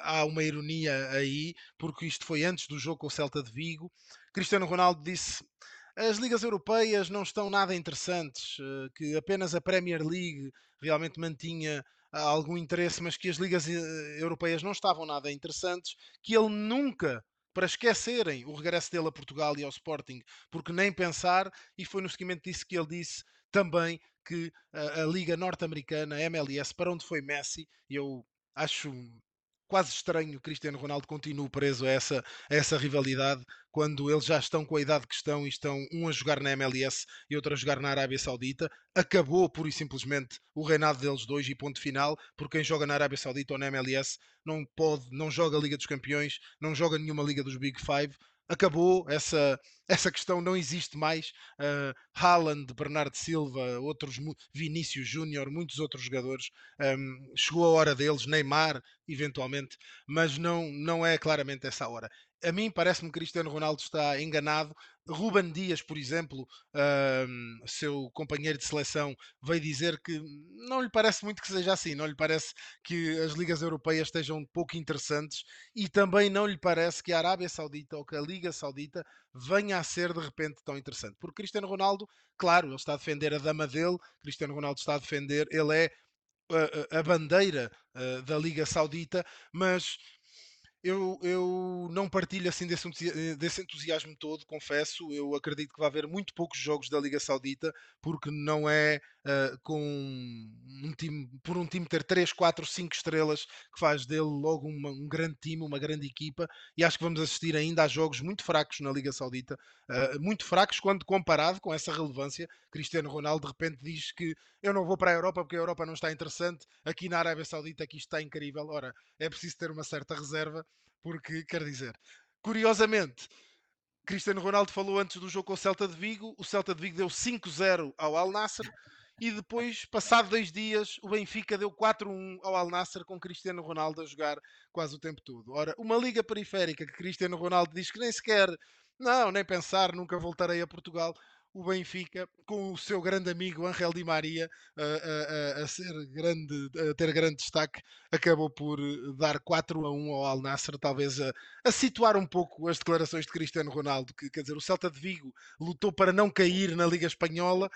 [SPEAKER 2] há uma ironia aí, porque isto foi antes do jogo com o Celta de Vigo. Cristiano Ronaldo disse as ligas europeias não estão nada interessantes, eh, que apenas a Premier League realmente mantinha ah, algum interesse, mas que as ligas eh, europeias não estavam nada interessantes, que ele nunca para esquecerem o regresso dele a Portugal e ao Sporting, porque nem pensar, e foi no seguimento disso que ele disse também que a, a Liga Norte-Americana, MLS, para onde foi Messi, eu acho quase estranho Cristiano Ronaldo continue preso a essa, a essa rivalidade quando eles já estão com a idade que estão e estão um a jogar na MLS e outro a jogar na Arábia Saudita. Acabou pura e simplesmente o reinado deles dois e ponto final, porque quem joga na Arábia Saudita ou na MLS não pode, não joga a Liga dos Campeões, não joga nenhuma Liga dos Big Five, acabou essa, *laughs* essa questão, não existe mais. Uh, Haaland, Bernardo Silva, outros Vinícius Júnior, muitos outros jogadores. Um, chegou a hora deles, Neymar, eventualmente, mas não, não é claramente essa hora a mim parece-me que Cristiano Ronaldo está enganado. Ruben Dias, por exemplo, seu companheiro de seleção, veio dizer que não lhe parece muito que seja assim, não lhe parece que as ligas europeias estejam pouco interessantes e também não lhe parece que a Arábia Saudita ou que a Liga Saudita venha a ser de repente tão interessante. Porque Cristiano Ronaldo, claro, ele está a defender a dama dele, Cristiano Ronaldo está a defender, ele é a, a bandeira uh, da Liga Saudita, mas eu, eu não partilho assim desse, desse entusiasmo todo, confesso. Eu acredito que vai haver muito poucos jogos da Liga Saudita, porque não é uh, com um time, por um time ter 3, 4, 5 estrelas que faz dele logo uma, um grande time, uma grande equipa. E acho que vamos assistir ainda a jogos muito fracos na Liga Saudita, uh, muito fracos quando comparado com essa relevância. Cristiano Ronaldo de repente diz que eu não vou para a Europa porque a Europa não está interessante, aqui na Arábia Saudita aqui está incrível. Ora, é preciso ter uma certa reserva porque, quer dizer, curiosamente, Cristiano Ronaldo falou antes do jogo com o Celta de Vigo, o Celta de Vigo deu 5-0 ao Al Nasser e depois, passado dois dias, o Benfica deu 4-1 ao Al Nasser com Cristiano Ronaldo a jogar quase o tempo todo. Ora, uma liga periférica que Cristiano Ronaldo diz que nem sequer, não, nem pensar, nunca voltarei a Portugal o Benfica, com o seu grande amigo Angel Di Maria a, a, a, ser grande, a ter grande destaque, acabou por dar 4 a 1 ao Al Nasser, talvez a, a situar um pouco as declarações de Cristiano Ronaldo, que quer dizer, o Celta de Vigo lutou para não cair na Liga Espanhola,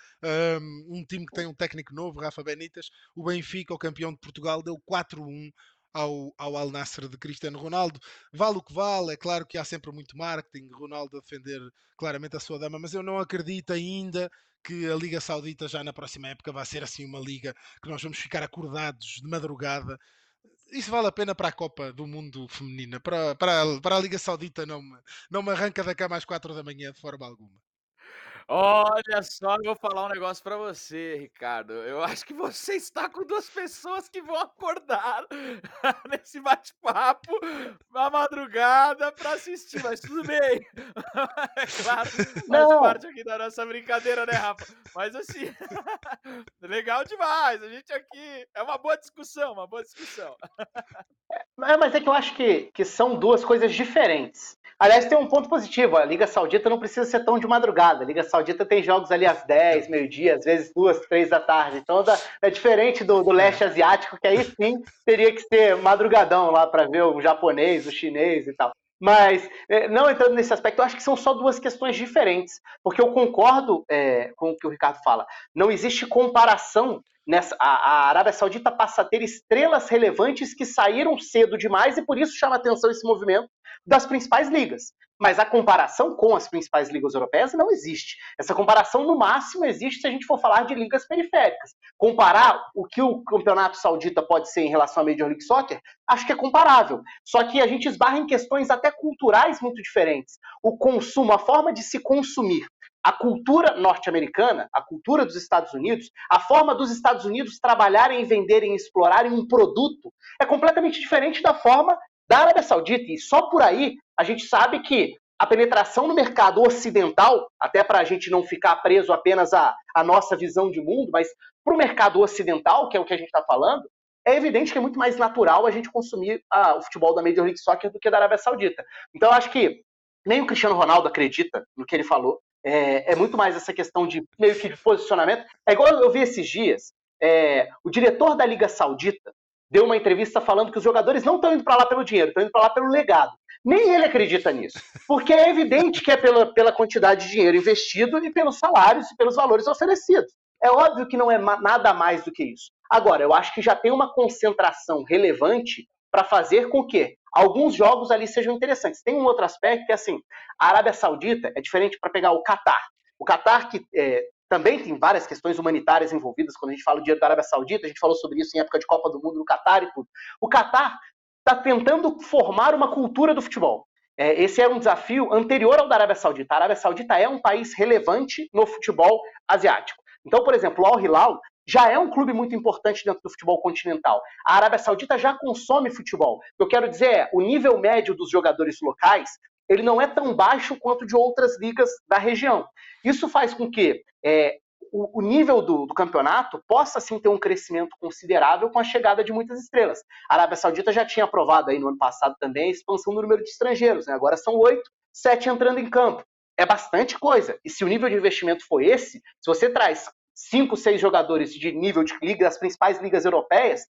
[SPEAKER 2] um time que tem um técnico novo, Rafa Benítez, o Benfica, o campeão de Portugal, deu 4 a 1 ao, ao Al Nasser de Cristiano Ronaldo. Vale o que vale, é claro que há sempre muito marketing, Ronaldo a defender claramente a sua dama, mas eu não acredito ainda que a Liga Saudita já na próxima época vai ser assim uma liga que nós vamos ficar acordados de madrugada. Isso vale a pena para a Copa do Mundo Feminina. Para, para, para a Liga Saudita não me, não me arranca da cama às 4 da manhã de forma alguma.
[SPEAKER 1] Olha só, eu vou falar um negócio pra você, Ricardo. Eu acho que você está com duas pessoas que vão acordar *laughs* nesse bate-papo na madrugada pra assistir, mas tudo bem. *laughs* É claro, faz
[SPEAKER 3] Não.
[SPEAKER 1] parte aqui da nossa brincadeira, né, Rafa? Mas assim, *laughs* legal demais. A gente aqui é uma boa discussão, uma boa discussão.
[SPEAKER 3] É, mas é que eu acho que, que são duas coisas diferentes. Aliás, tem um ponto positivo: a Liga Saudita não precisa ser tão de madrugada. A Liga Saudita tem jogos ali às 10, meio-dia, às vezes duas, três da tarde. Então é diferente do, do leste asiático, que aí sim teria que ser madrugadão lá para ver o japonês, o chinês e tal. Mas, é, não entrando nesse aspecto, eu acho que são só duas questões diferentes, porque eu concordo é, com o que o Ricardo fala. Não existe comparação nessa. A, a, Arábia Saudita passa a ter estrelas relevantes que saíram cedo demais e por isso chama atenção esse movimento. das principais ligas. Mas a comparação com as principais ligas europeias não existe. Essa comparação, no máximo, existe se a gente for falar de ligas periféricas. Comparar o que o campeonato saudita pode ser em relação à Major League Soccer, acho que é comparável. Só que a gente esbarra em questões até culturais muito diferentes. O consumo, a forma de se consumir a cultura norte-americana, a cultura dos Estados Unidos, a forma dos Estados Unidos trabalharem, venderem, explorarem um produto é completamente diferente da forma da Arábia Saudita. E só por aí a gente sabe que a penetração no mercado ocidental, até para a gente não ficar preso apenas à, à nossa visão de mundo, mas para o mercado ocidental, que é o que a gente está falando, é evidente que é muito mais natural a gente consumir o futebol da Major League Soccer do que da Arábia Saudita. Então, eu acho que nem o Cristiano Ronaldo acredita no que ele falou. É, é, muito mais essa questão de meio que de posicionamento. É igual eu vi esses dias, é, o diretor da Liga Saudita deu uma entrevista falando que os jogadores não estão indo para lá pelo dinheiro, estão indo para lá pelo legado. Nem ele acredita nisso, porque é evidente que é pela, pela quantidade de dinheiro investido e pelos salários e pelos valores oferecidos. É óbvio que não é nada mais do que isso. Agora, eu acho que já tem uma concentração relevante para fazer com que alguns jogos ali sejam interessantes. Tem um outro aspecto que é assim, a Arábia Saudita é diferente para pegar o Catar. O Catar, que é, também tem várias questões humanitárias envolvidas, quando a gente fala do dinheiro da Arábia Saudita, a gente falou sobre isso em época de Copa do Mundo no Catar e tudo. O Catar está tentando formar uma cultura do futebol. É, esse é um desafio anterior ao da Arábia Saudita. A Arábia Saudita é um país relevante no futebol asiático. Então, por exemplo, o Al Hilal já é um clube muito importante dentro do futebol continental. A Arábia Saudita já consome futebol. O que eu quero dizer é, o nível médio dos jogadores locais, ele não é tão baixo quanto de outras ligas da região. Isso faz com que é, o, nível do, do, campeonato possa sim ter um crescimento considerável com a chegada de muitas estrelas. A Arábia Saudita já tinha aprovado aí no ano passado também a expansão do número de estrangeiros, né? agora são oito, sete entrando em campo. É bastante coisa. E se o nível de investimento for esse, se você traz cinco, seis jogadores de nível de liga das principais ligas europeias,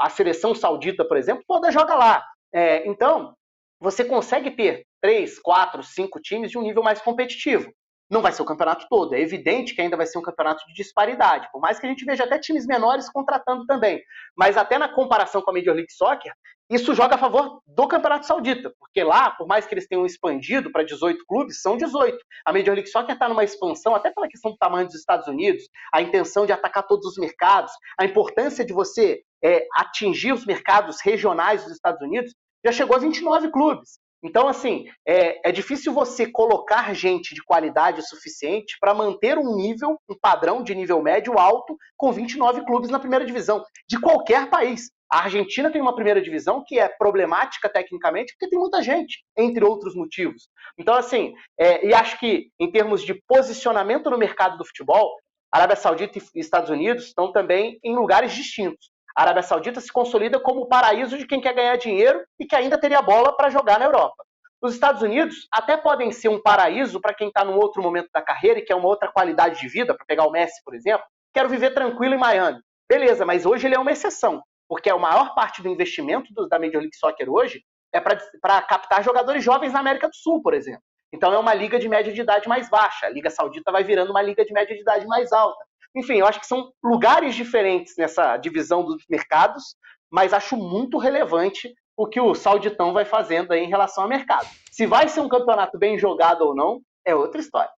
[SPEAKER 3] a seleção saudita, por exemplo, toda joga lá. É, então, você consegue ter três, quatro, cinco times de um nível mais competitivo. Não vai ser o campeonato todo, é evidente que ainda vai ser um campeonato de disparidade, por mais que a gente veja até times menores contratando também. Mas até na comparação com a Major League Soccer, isso joga a favor do Campeonato Saudita, porque lá, por mais que eles tenham expandido para 18 clubes, são 18. A Major League Soccer está numa expansão, até pela questão do tamanho dos Estados Unidos, a intenção de atacar todos os mercados, a importância de você é, atingir os mercados regionais dos Estados Unidos, já chegou a 29 clubes. Então, assim, é, é difícil você colocar gente de qualidade suficiente para manter um nível, um padrão de nível médio alto com 29 clubes na primeira divisão, de qualquer país. A Argentina tem uma primeira divisão que é problemática tecnicamente, porque tem muita gente, entre outros motivos. Então, assim, é, e acho que em termos de posicionamento no mercado do futebol, Arábia Saudita e Estados Unidos estão também em lugares distintos. A Arábia Saudita se consolida como o paraíso de quem quer ganhar dinheiro e que ainda teria bola para jogar na Europa. Os Estados Unidos até podem ser um paraíso para quem está num outro momento da carreira e quer uma outra qualidade de vida, para pegar o Messi, por exemplo. Quero viver tranquilo em Miami. Beleza, mas hoje ele é uma exceção, porque a maior parte do investimento da Major League Soccer hoje é para captar jogadores jovens na América do Sul, por exemplo. Então é uma liga de média de idade mais baixa. A Liga Saudita vai virando uma liga de média de idade mais alta. Enfim, eu acho que são lugares diferentes nessa divisão dos mercados, mas acho muito relevante o que o Sauditão vai fazendo aí em relação ao mercado. Se vai ser um campeonato bem jogado ou não, é outra história.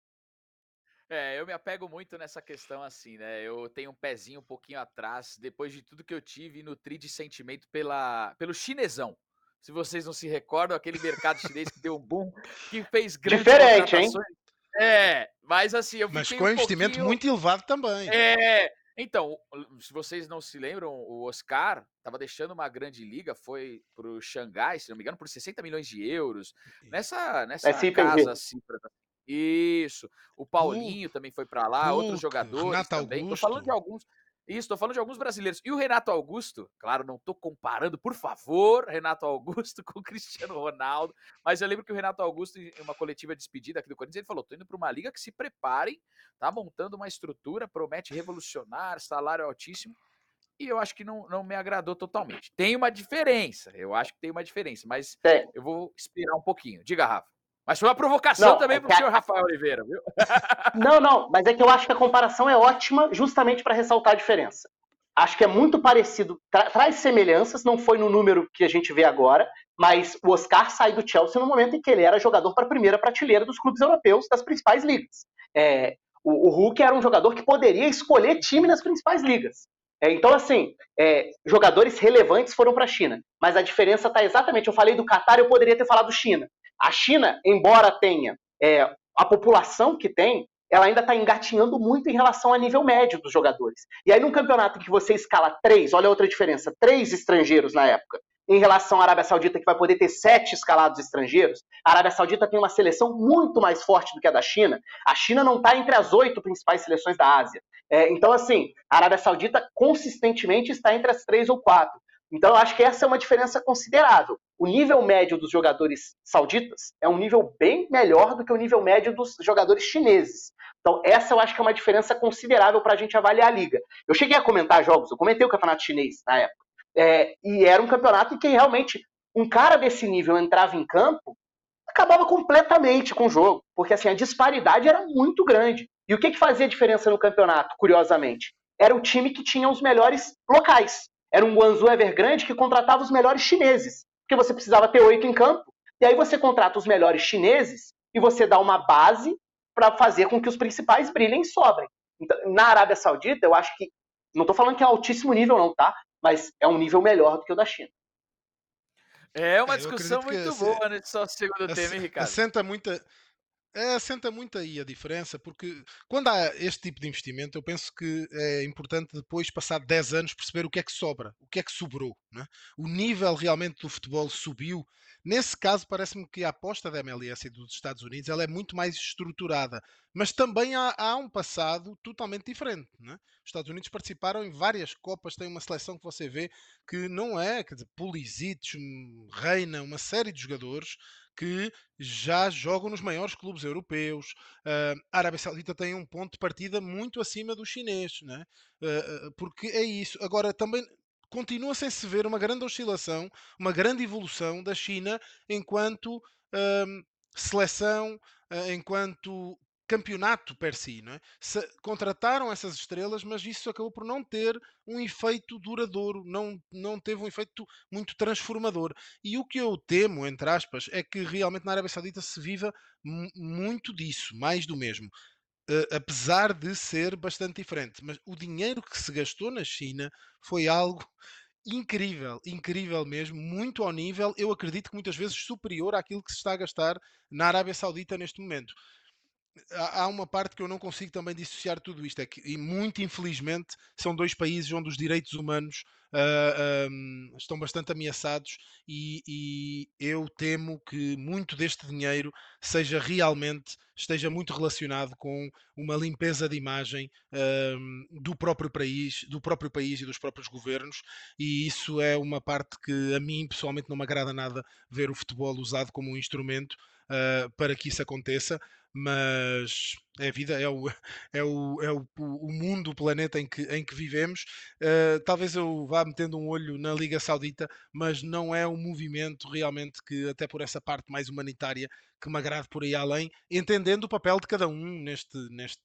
[SPEAKER 1] É, eu me apego muito nessa questão assim, né? Eu tenho um pezinho um pouquinho atrás, depois de tudo que eu tive e nutri de sentimento pela, pelo chinesão. Se vocês não se recordam, aquele mercado chinês que deu um boom, que fez grandes
[SPEAKER 3] Diferente, hein?
[SPEAKER 1] É, mas assim, eu
[SPEAKER 2] Mas com um investimento pouquinho... muito elevado também.
[SPEAKER 1] É, então, se vocês não se lembram, o Oscar estava deixando uma grande liga, foi para o Xangai, se não me engano, por 60 milhões de euros. Nessa, nessa é casa cifra. Isso. O Paulinho uh, também foi para lá, uh, outros jogadores Renato também. Tô falando de alguns. Isso, estou falando de alguns brasileiros. E o Renato Augusto, claro, não estou comparando, por favor, Renato Augusto *laughs* com o Cristiano Ronaldo, mas eu lembro que o Renato Augusto, em uma coletiva despedida aqui do Corinthians, ele falou: tô indo para uma liga que se preparem, tá montando uma estrutura, promete revolucionar, salário altíssimo. E eu acho que não, não me agradou totalmente. Tem uma diferença, eu acho que tem uma diferença, mas é. eu vou esperar um pouquinho. Diga, Rafa. Mas foi uma provocação não, também é para o senhor Rafael Oliveira, viu? *laughs*
[SPEAKER 3] Não, não, mas é que eu acho que a comparação é ótima justamente para ressaltar a diferença. acho que é muito parecido, tra traz semelhanças, não foi no número que a gente vê agora, mas o Oscar sai do Chelsea no momento em que ele era jogador para a primeira prateleira dos clubes europeus das principais ligas. É, o, o Hulk era um jogador que poderia escolher time nas principais ligas. É, então, assim, é, jogadores relevantes foram para a China, mas a diferença está exatamente. Eu falei do Qatar, eu poderia ter falado China. A China, embora tenha é, a população que tem, ela ainda está engatinhando muito em relação a nível médio dos jogadores. E aí, num campeonato em que você escala três, olha outra diferença: três estrangeiros na época, em relação à Arábia Saudita, que vai poder ter sete escalados estrangeiros, a Arábia Saudita tem uma seleção muito mais forte do que a da China. A China não está entre as oito principais seleções da Ásia. É, então, assim, a Arábia Saudita consistentemente está entre as três ou quatro. Então, eu acho que essa é uma diferença considerável. O nível médio dos jogadores sauditas é um nível bem melhor do que o nível médio dos jogadores chineses. Então, essa eu acho que é uma diferença considerável para a gente avaliar a liga. Eu cheguei a comentar jogos, eu comentei o campeonato chinês na época. É, e era um campeonato em que realmente um cara desse nível entrava em campo, acabava completamente com o jogo, porque assim a disparidade era muito grande. E o que, que fazia diferença no campeonato, curiosamente? Era o time que tinha os melhores locais. Era um Guangzhou Evergrande que contratava os melhores chineses, porque você precisava ter oito em campo. E aí você contrata os melhores chineses e você dá uma base para fazer com que os principais brilhem e sobrem. Então, na Arábia Saudita, eu acho que não estou falando que é altíssimo nível, não, tá? mas é um nível melhor do que o da China.
[SPEAKER 1] É uma discussão muito boa nesse só segundo tema, hein, Ricardo?
[SPEAKER 2] Assenta muita, assenta muito aí a diferença, porque quando há este tipo de investimento, eu penso que é importante depois, passar 10 anos, perceber o que é que sobra, o que é que sobrou. Né? O nível realmente do futebol subiu. Nesse caso, parece-me que a aposta da MLS e dos Estados Unidos ela é muito mais estruturada, mas também há, há um passado totalmente diferente. Né? Os Estados Unidos participaram em várias Copas, tem uma seleção que você vê que não é, quer dizer, Pulisic, Reina, uma série de jogadores que já jogam nos maiores clubes europeus. Uh, a Arábia Saudita tem um ponto de partida muito acima do chinês, né? Uh, porque é isso. Agora, também continua sem se ver uma grande oscilação, uma grande evolução da China enquanto uh, seleção, enquanto campeonato per si. Não é? Se, contrataram essas estrelas, mas isso acabou por não ter um efeito duradouro, não, não teve um efeito muito transformador. E o que eu temo, entre aspas, é que realmente na Arábia Saudita se viva muito disso, mais do mesmo. Uh, apesar de ser bastante diferente. Mas o dinheiro que se gastou na China foi algo incrível, incrível mesmo, muito ao nível, eu acredito que muitas vezes superior àquilo que se está a gastar na Arábia Saudita neste momento há uma parte que eu não consigo também dissociar tudo isto, é que, e muito infelizmente, são dois países onde os direitos humanos uh, ah, um, estão bastante ameaçados e, e, eu temo que muito deste dinheiro seja realmente, esteja muito relacionado com uma limpeza de imagem do próprio país, do próprio país e dos próprios governos, e isso é uma parte que a mim pessoalmente não me agrada nada ver o futebol usado como um instrumento uh, para que isso aconteça mas é a vida, é o, *laughs* é o, é o, o mundo, o planeta em que, em que vivemos. Uh, talvez eu vá metendo um olho na Liga Saudita, mas não é um movimento realmente que, até por essa parte mais humanitária, que me agrade por aí além, entendendo o papel de cada um neste, neste,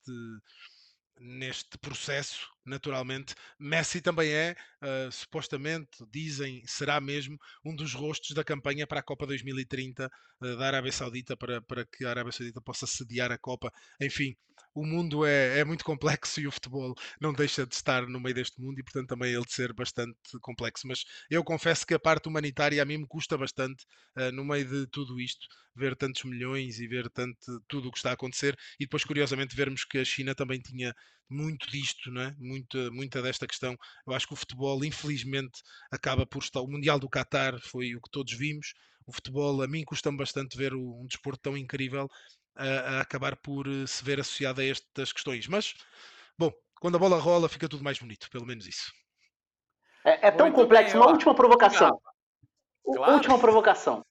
[SPEAKER 2] neste processo, naturalmente. Messi também é, uh, supostamente, dizem, será mesmo um dos rostos da campanha para a Copa 2030 uh, da Arábia Saudita, para, para que a Arábia Saudita possa sediar a Copa. Enfim, o mundo é, é muito complexo *laughs* e o futebol não deixa de estar no meio deste mundo e, portanto, também ele de ser bastante complexo. Mas eu confesso que a parte humanitária a mim me custa bastante, uh, no meio de tudo isto, ver tantos milhões e ver tanto tudo o que está a acontecer e depois, curiosamente, vermos que a China também tinha muito disto, não é? muita, muita desta questão. Eu acho que o futebol, infelizmente, acaba por estar. O Mundial do Qatar foi o que todos vimos. O futebol, a mim, custa-me bastante ver um desporto tão incrível a, a acabar por eh, se ver associado a estas questões. Mas, bom, quando a bola rola, fica tudo mais bonito, pelo menos isso.
[SPEAKER 3] É, é tão Muito complexo. Bem, Uma última provocação. Claro. Última provocação.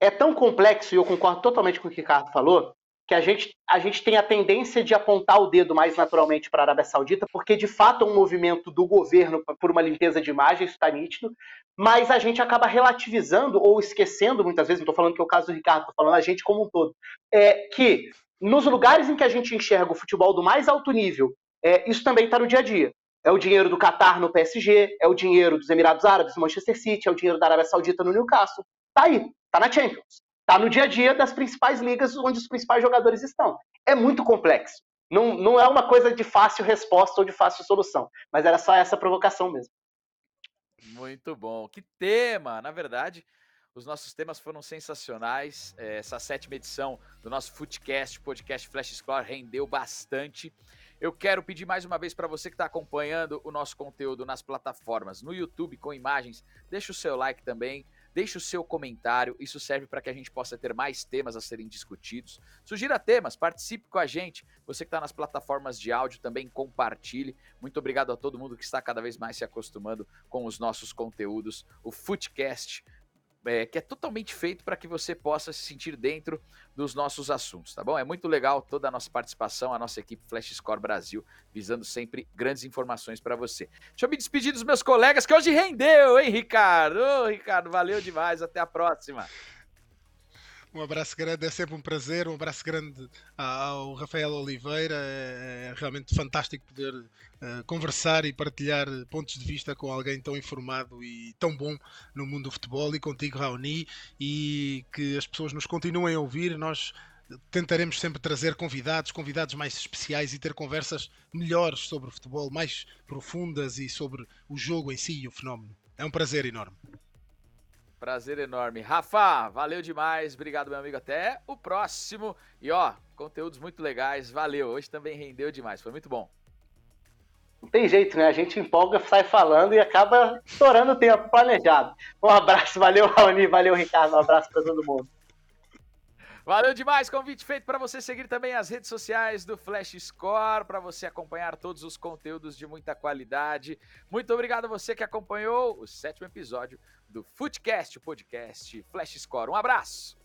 [SPEAKER 3] É tão complexo, e eu concordo totalmente com o que o Ricardo falou, que a gente, a gente tem a tendência de apontar o dedo mais naturalmente para a Arábia Saudita, porque de fato é um movimento do governo por uma limpeza de imagem, isso está nítido, mas a gente acaba relativizando ou esquecendo, muitas vezes, não estou falando que é o caso do Ricardo, estou falando a gente como um todo, é que nos lugares em que a gente enxerga o futebol do mais alto nível, é, isso também está no dia a dia. É o dinheiro do Qatar no PSG, é o dinheiro dos Emirados Árabes no Manchester City, é o dinheiro da Arábia Saudita no Newcastle. Tá aí, tá na Champions. Tá no dia a dia das principais ligas onde os principais jogadores estão. É muito complexo. Não, não é uma coisa de fácil resposta ou de fácil solução, mas era só essa provocação mesmo.
[SPEAKER 1] Muito bom. Que tema! Na verdade, os nossos temas foram sensacionais. É, essa sétima edição do nosso Footcast, podcast Flash Score, rendeu bastante. Eu quero pedir mais uma vez para você que está acompanhando o nosso conteúdo nas plataformas, no YouTube com imagens, deixa o seu like também, deixa o seu comentário, isso serve para que a gente possa ter mais temas a serem discutidos. Sugira temas, participe com a gente. Você que está nas plataformas de áudio também compartilhe. Muito obrigado a todo mundo que está cada vez mais se acostumando com os nossos conteúdos. O Footcast é, que é totalmente feito para que você possa se sentir dentro dos nossos assuntos, tá bom? É muito legal toda a nossa participação, a nossa equipe Flash Score Brasil, visando sempre grandes informações para você. Deixa eu me despedir dos meus colegas, que hoje rendeu, hein, Ricardo? Ô, Ricardo, valeu demais, até a próxima.
[SPEAKER 2] Um abraço grande, é sempre um prazer. Um abraço grande ao Rafael Oliveira. É, é realmente fantástico poder uh, conversar e partilhar pontos de vista com alguém tão informado e tão bom no mundo do futebol e contigo, Raoni. E que as pessoas nos continuem a ouvir. Nós tentaremos sempre trazer convidados, convidados mais especiais e ter conversas melhores sobre o futebol, mais profundas e sobre o jogo em si e o fenómeno. É um prazer enorme.
[SPEAKER 1] Prazer enorme. Rafa, valeu demais. Obrigado, meu amigo. Até o próximo. E ó, conteúdos muito legais. Valeu. Hoje também rendeu demais. Foi muito bom.
[SPEAKER 3] Não tem jeito, né? A gente empolga, sai falando e acaba estourando o tempo planejado. Um abraço. Valeu, Raoni. Valeu, Ricardo. Um abraço para todo mundo.
[SPEAKER 1] Valeu demais, convite feito para você seguir também as redes sociais do Flash Score, para você acompanhar todos os conteúdos de muita qualidade. Muito obrigado a você que acompanhou o sétimo episódio do Footcast, o podcast Flash Score. Um abraço!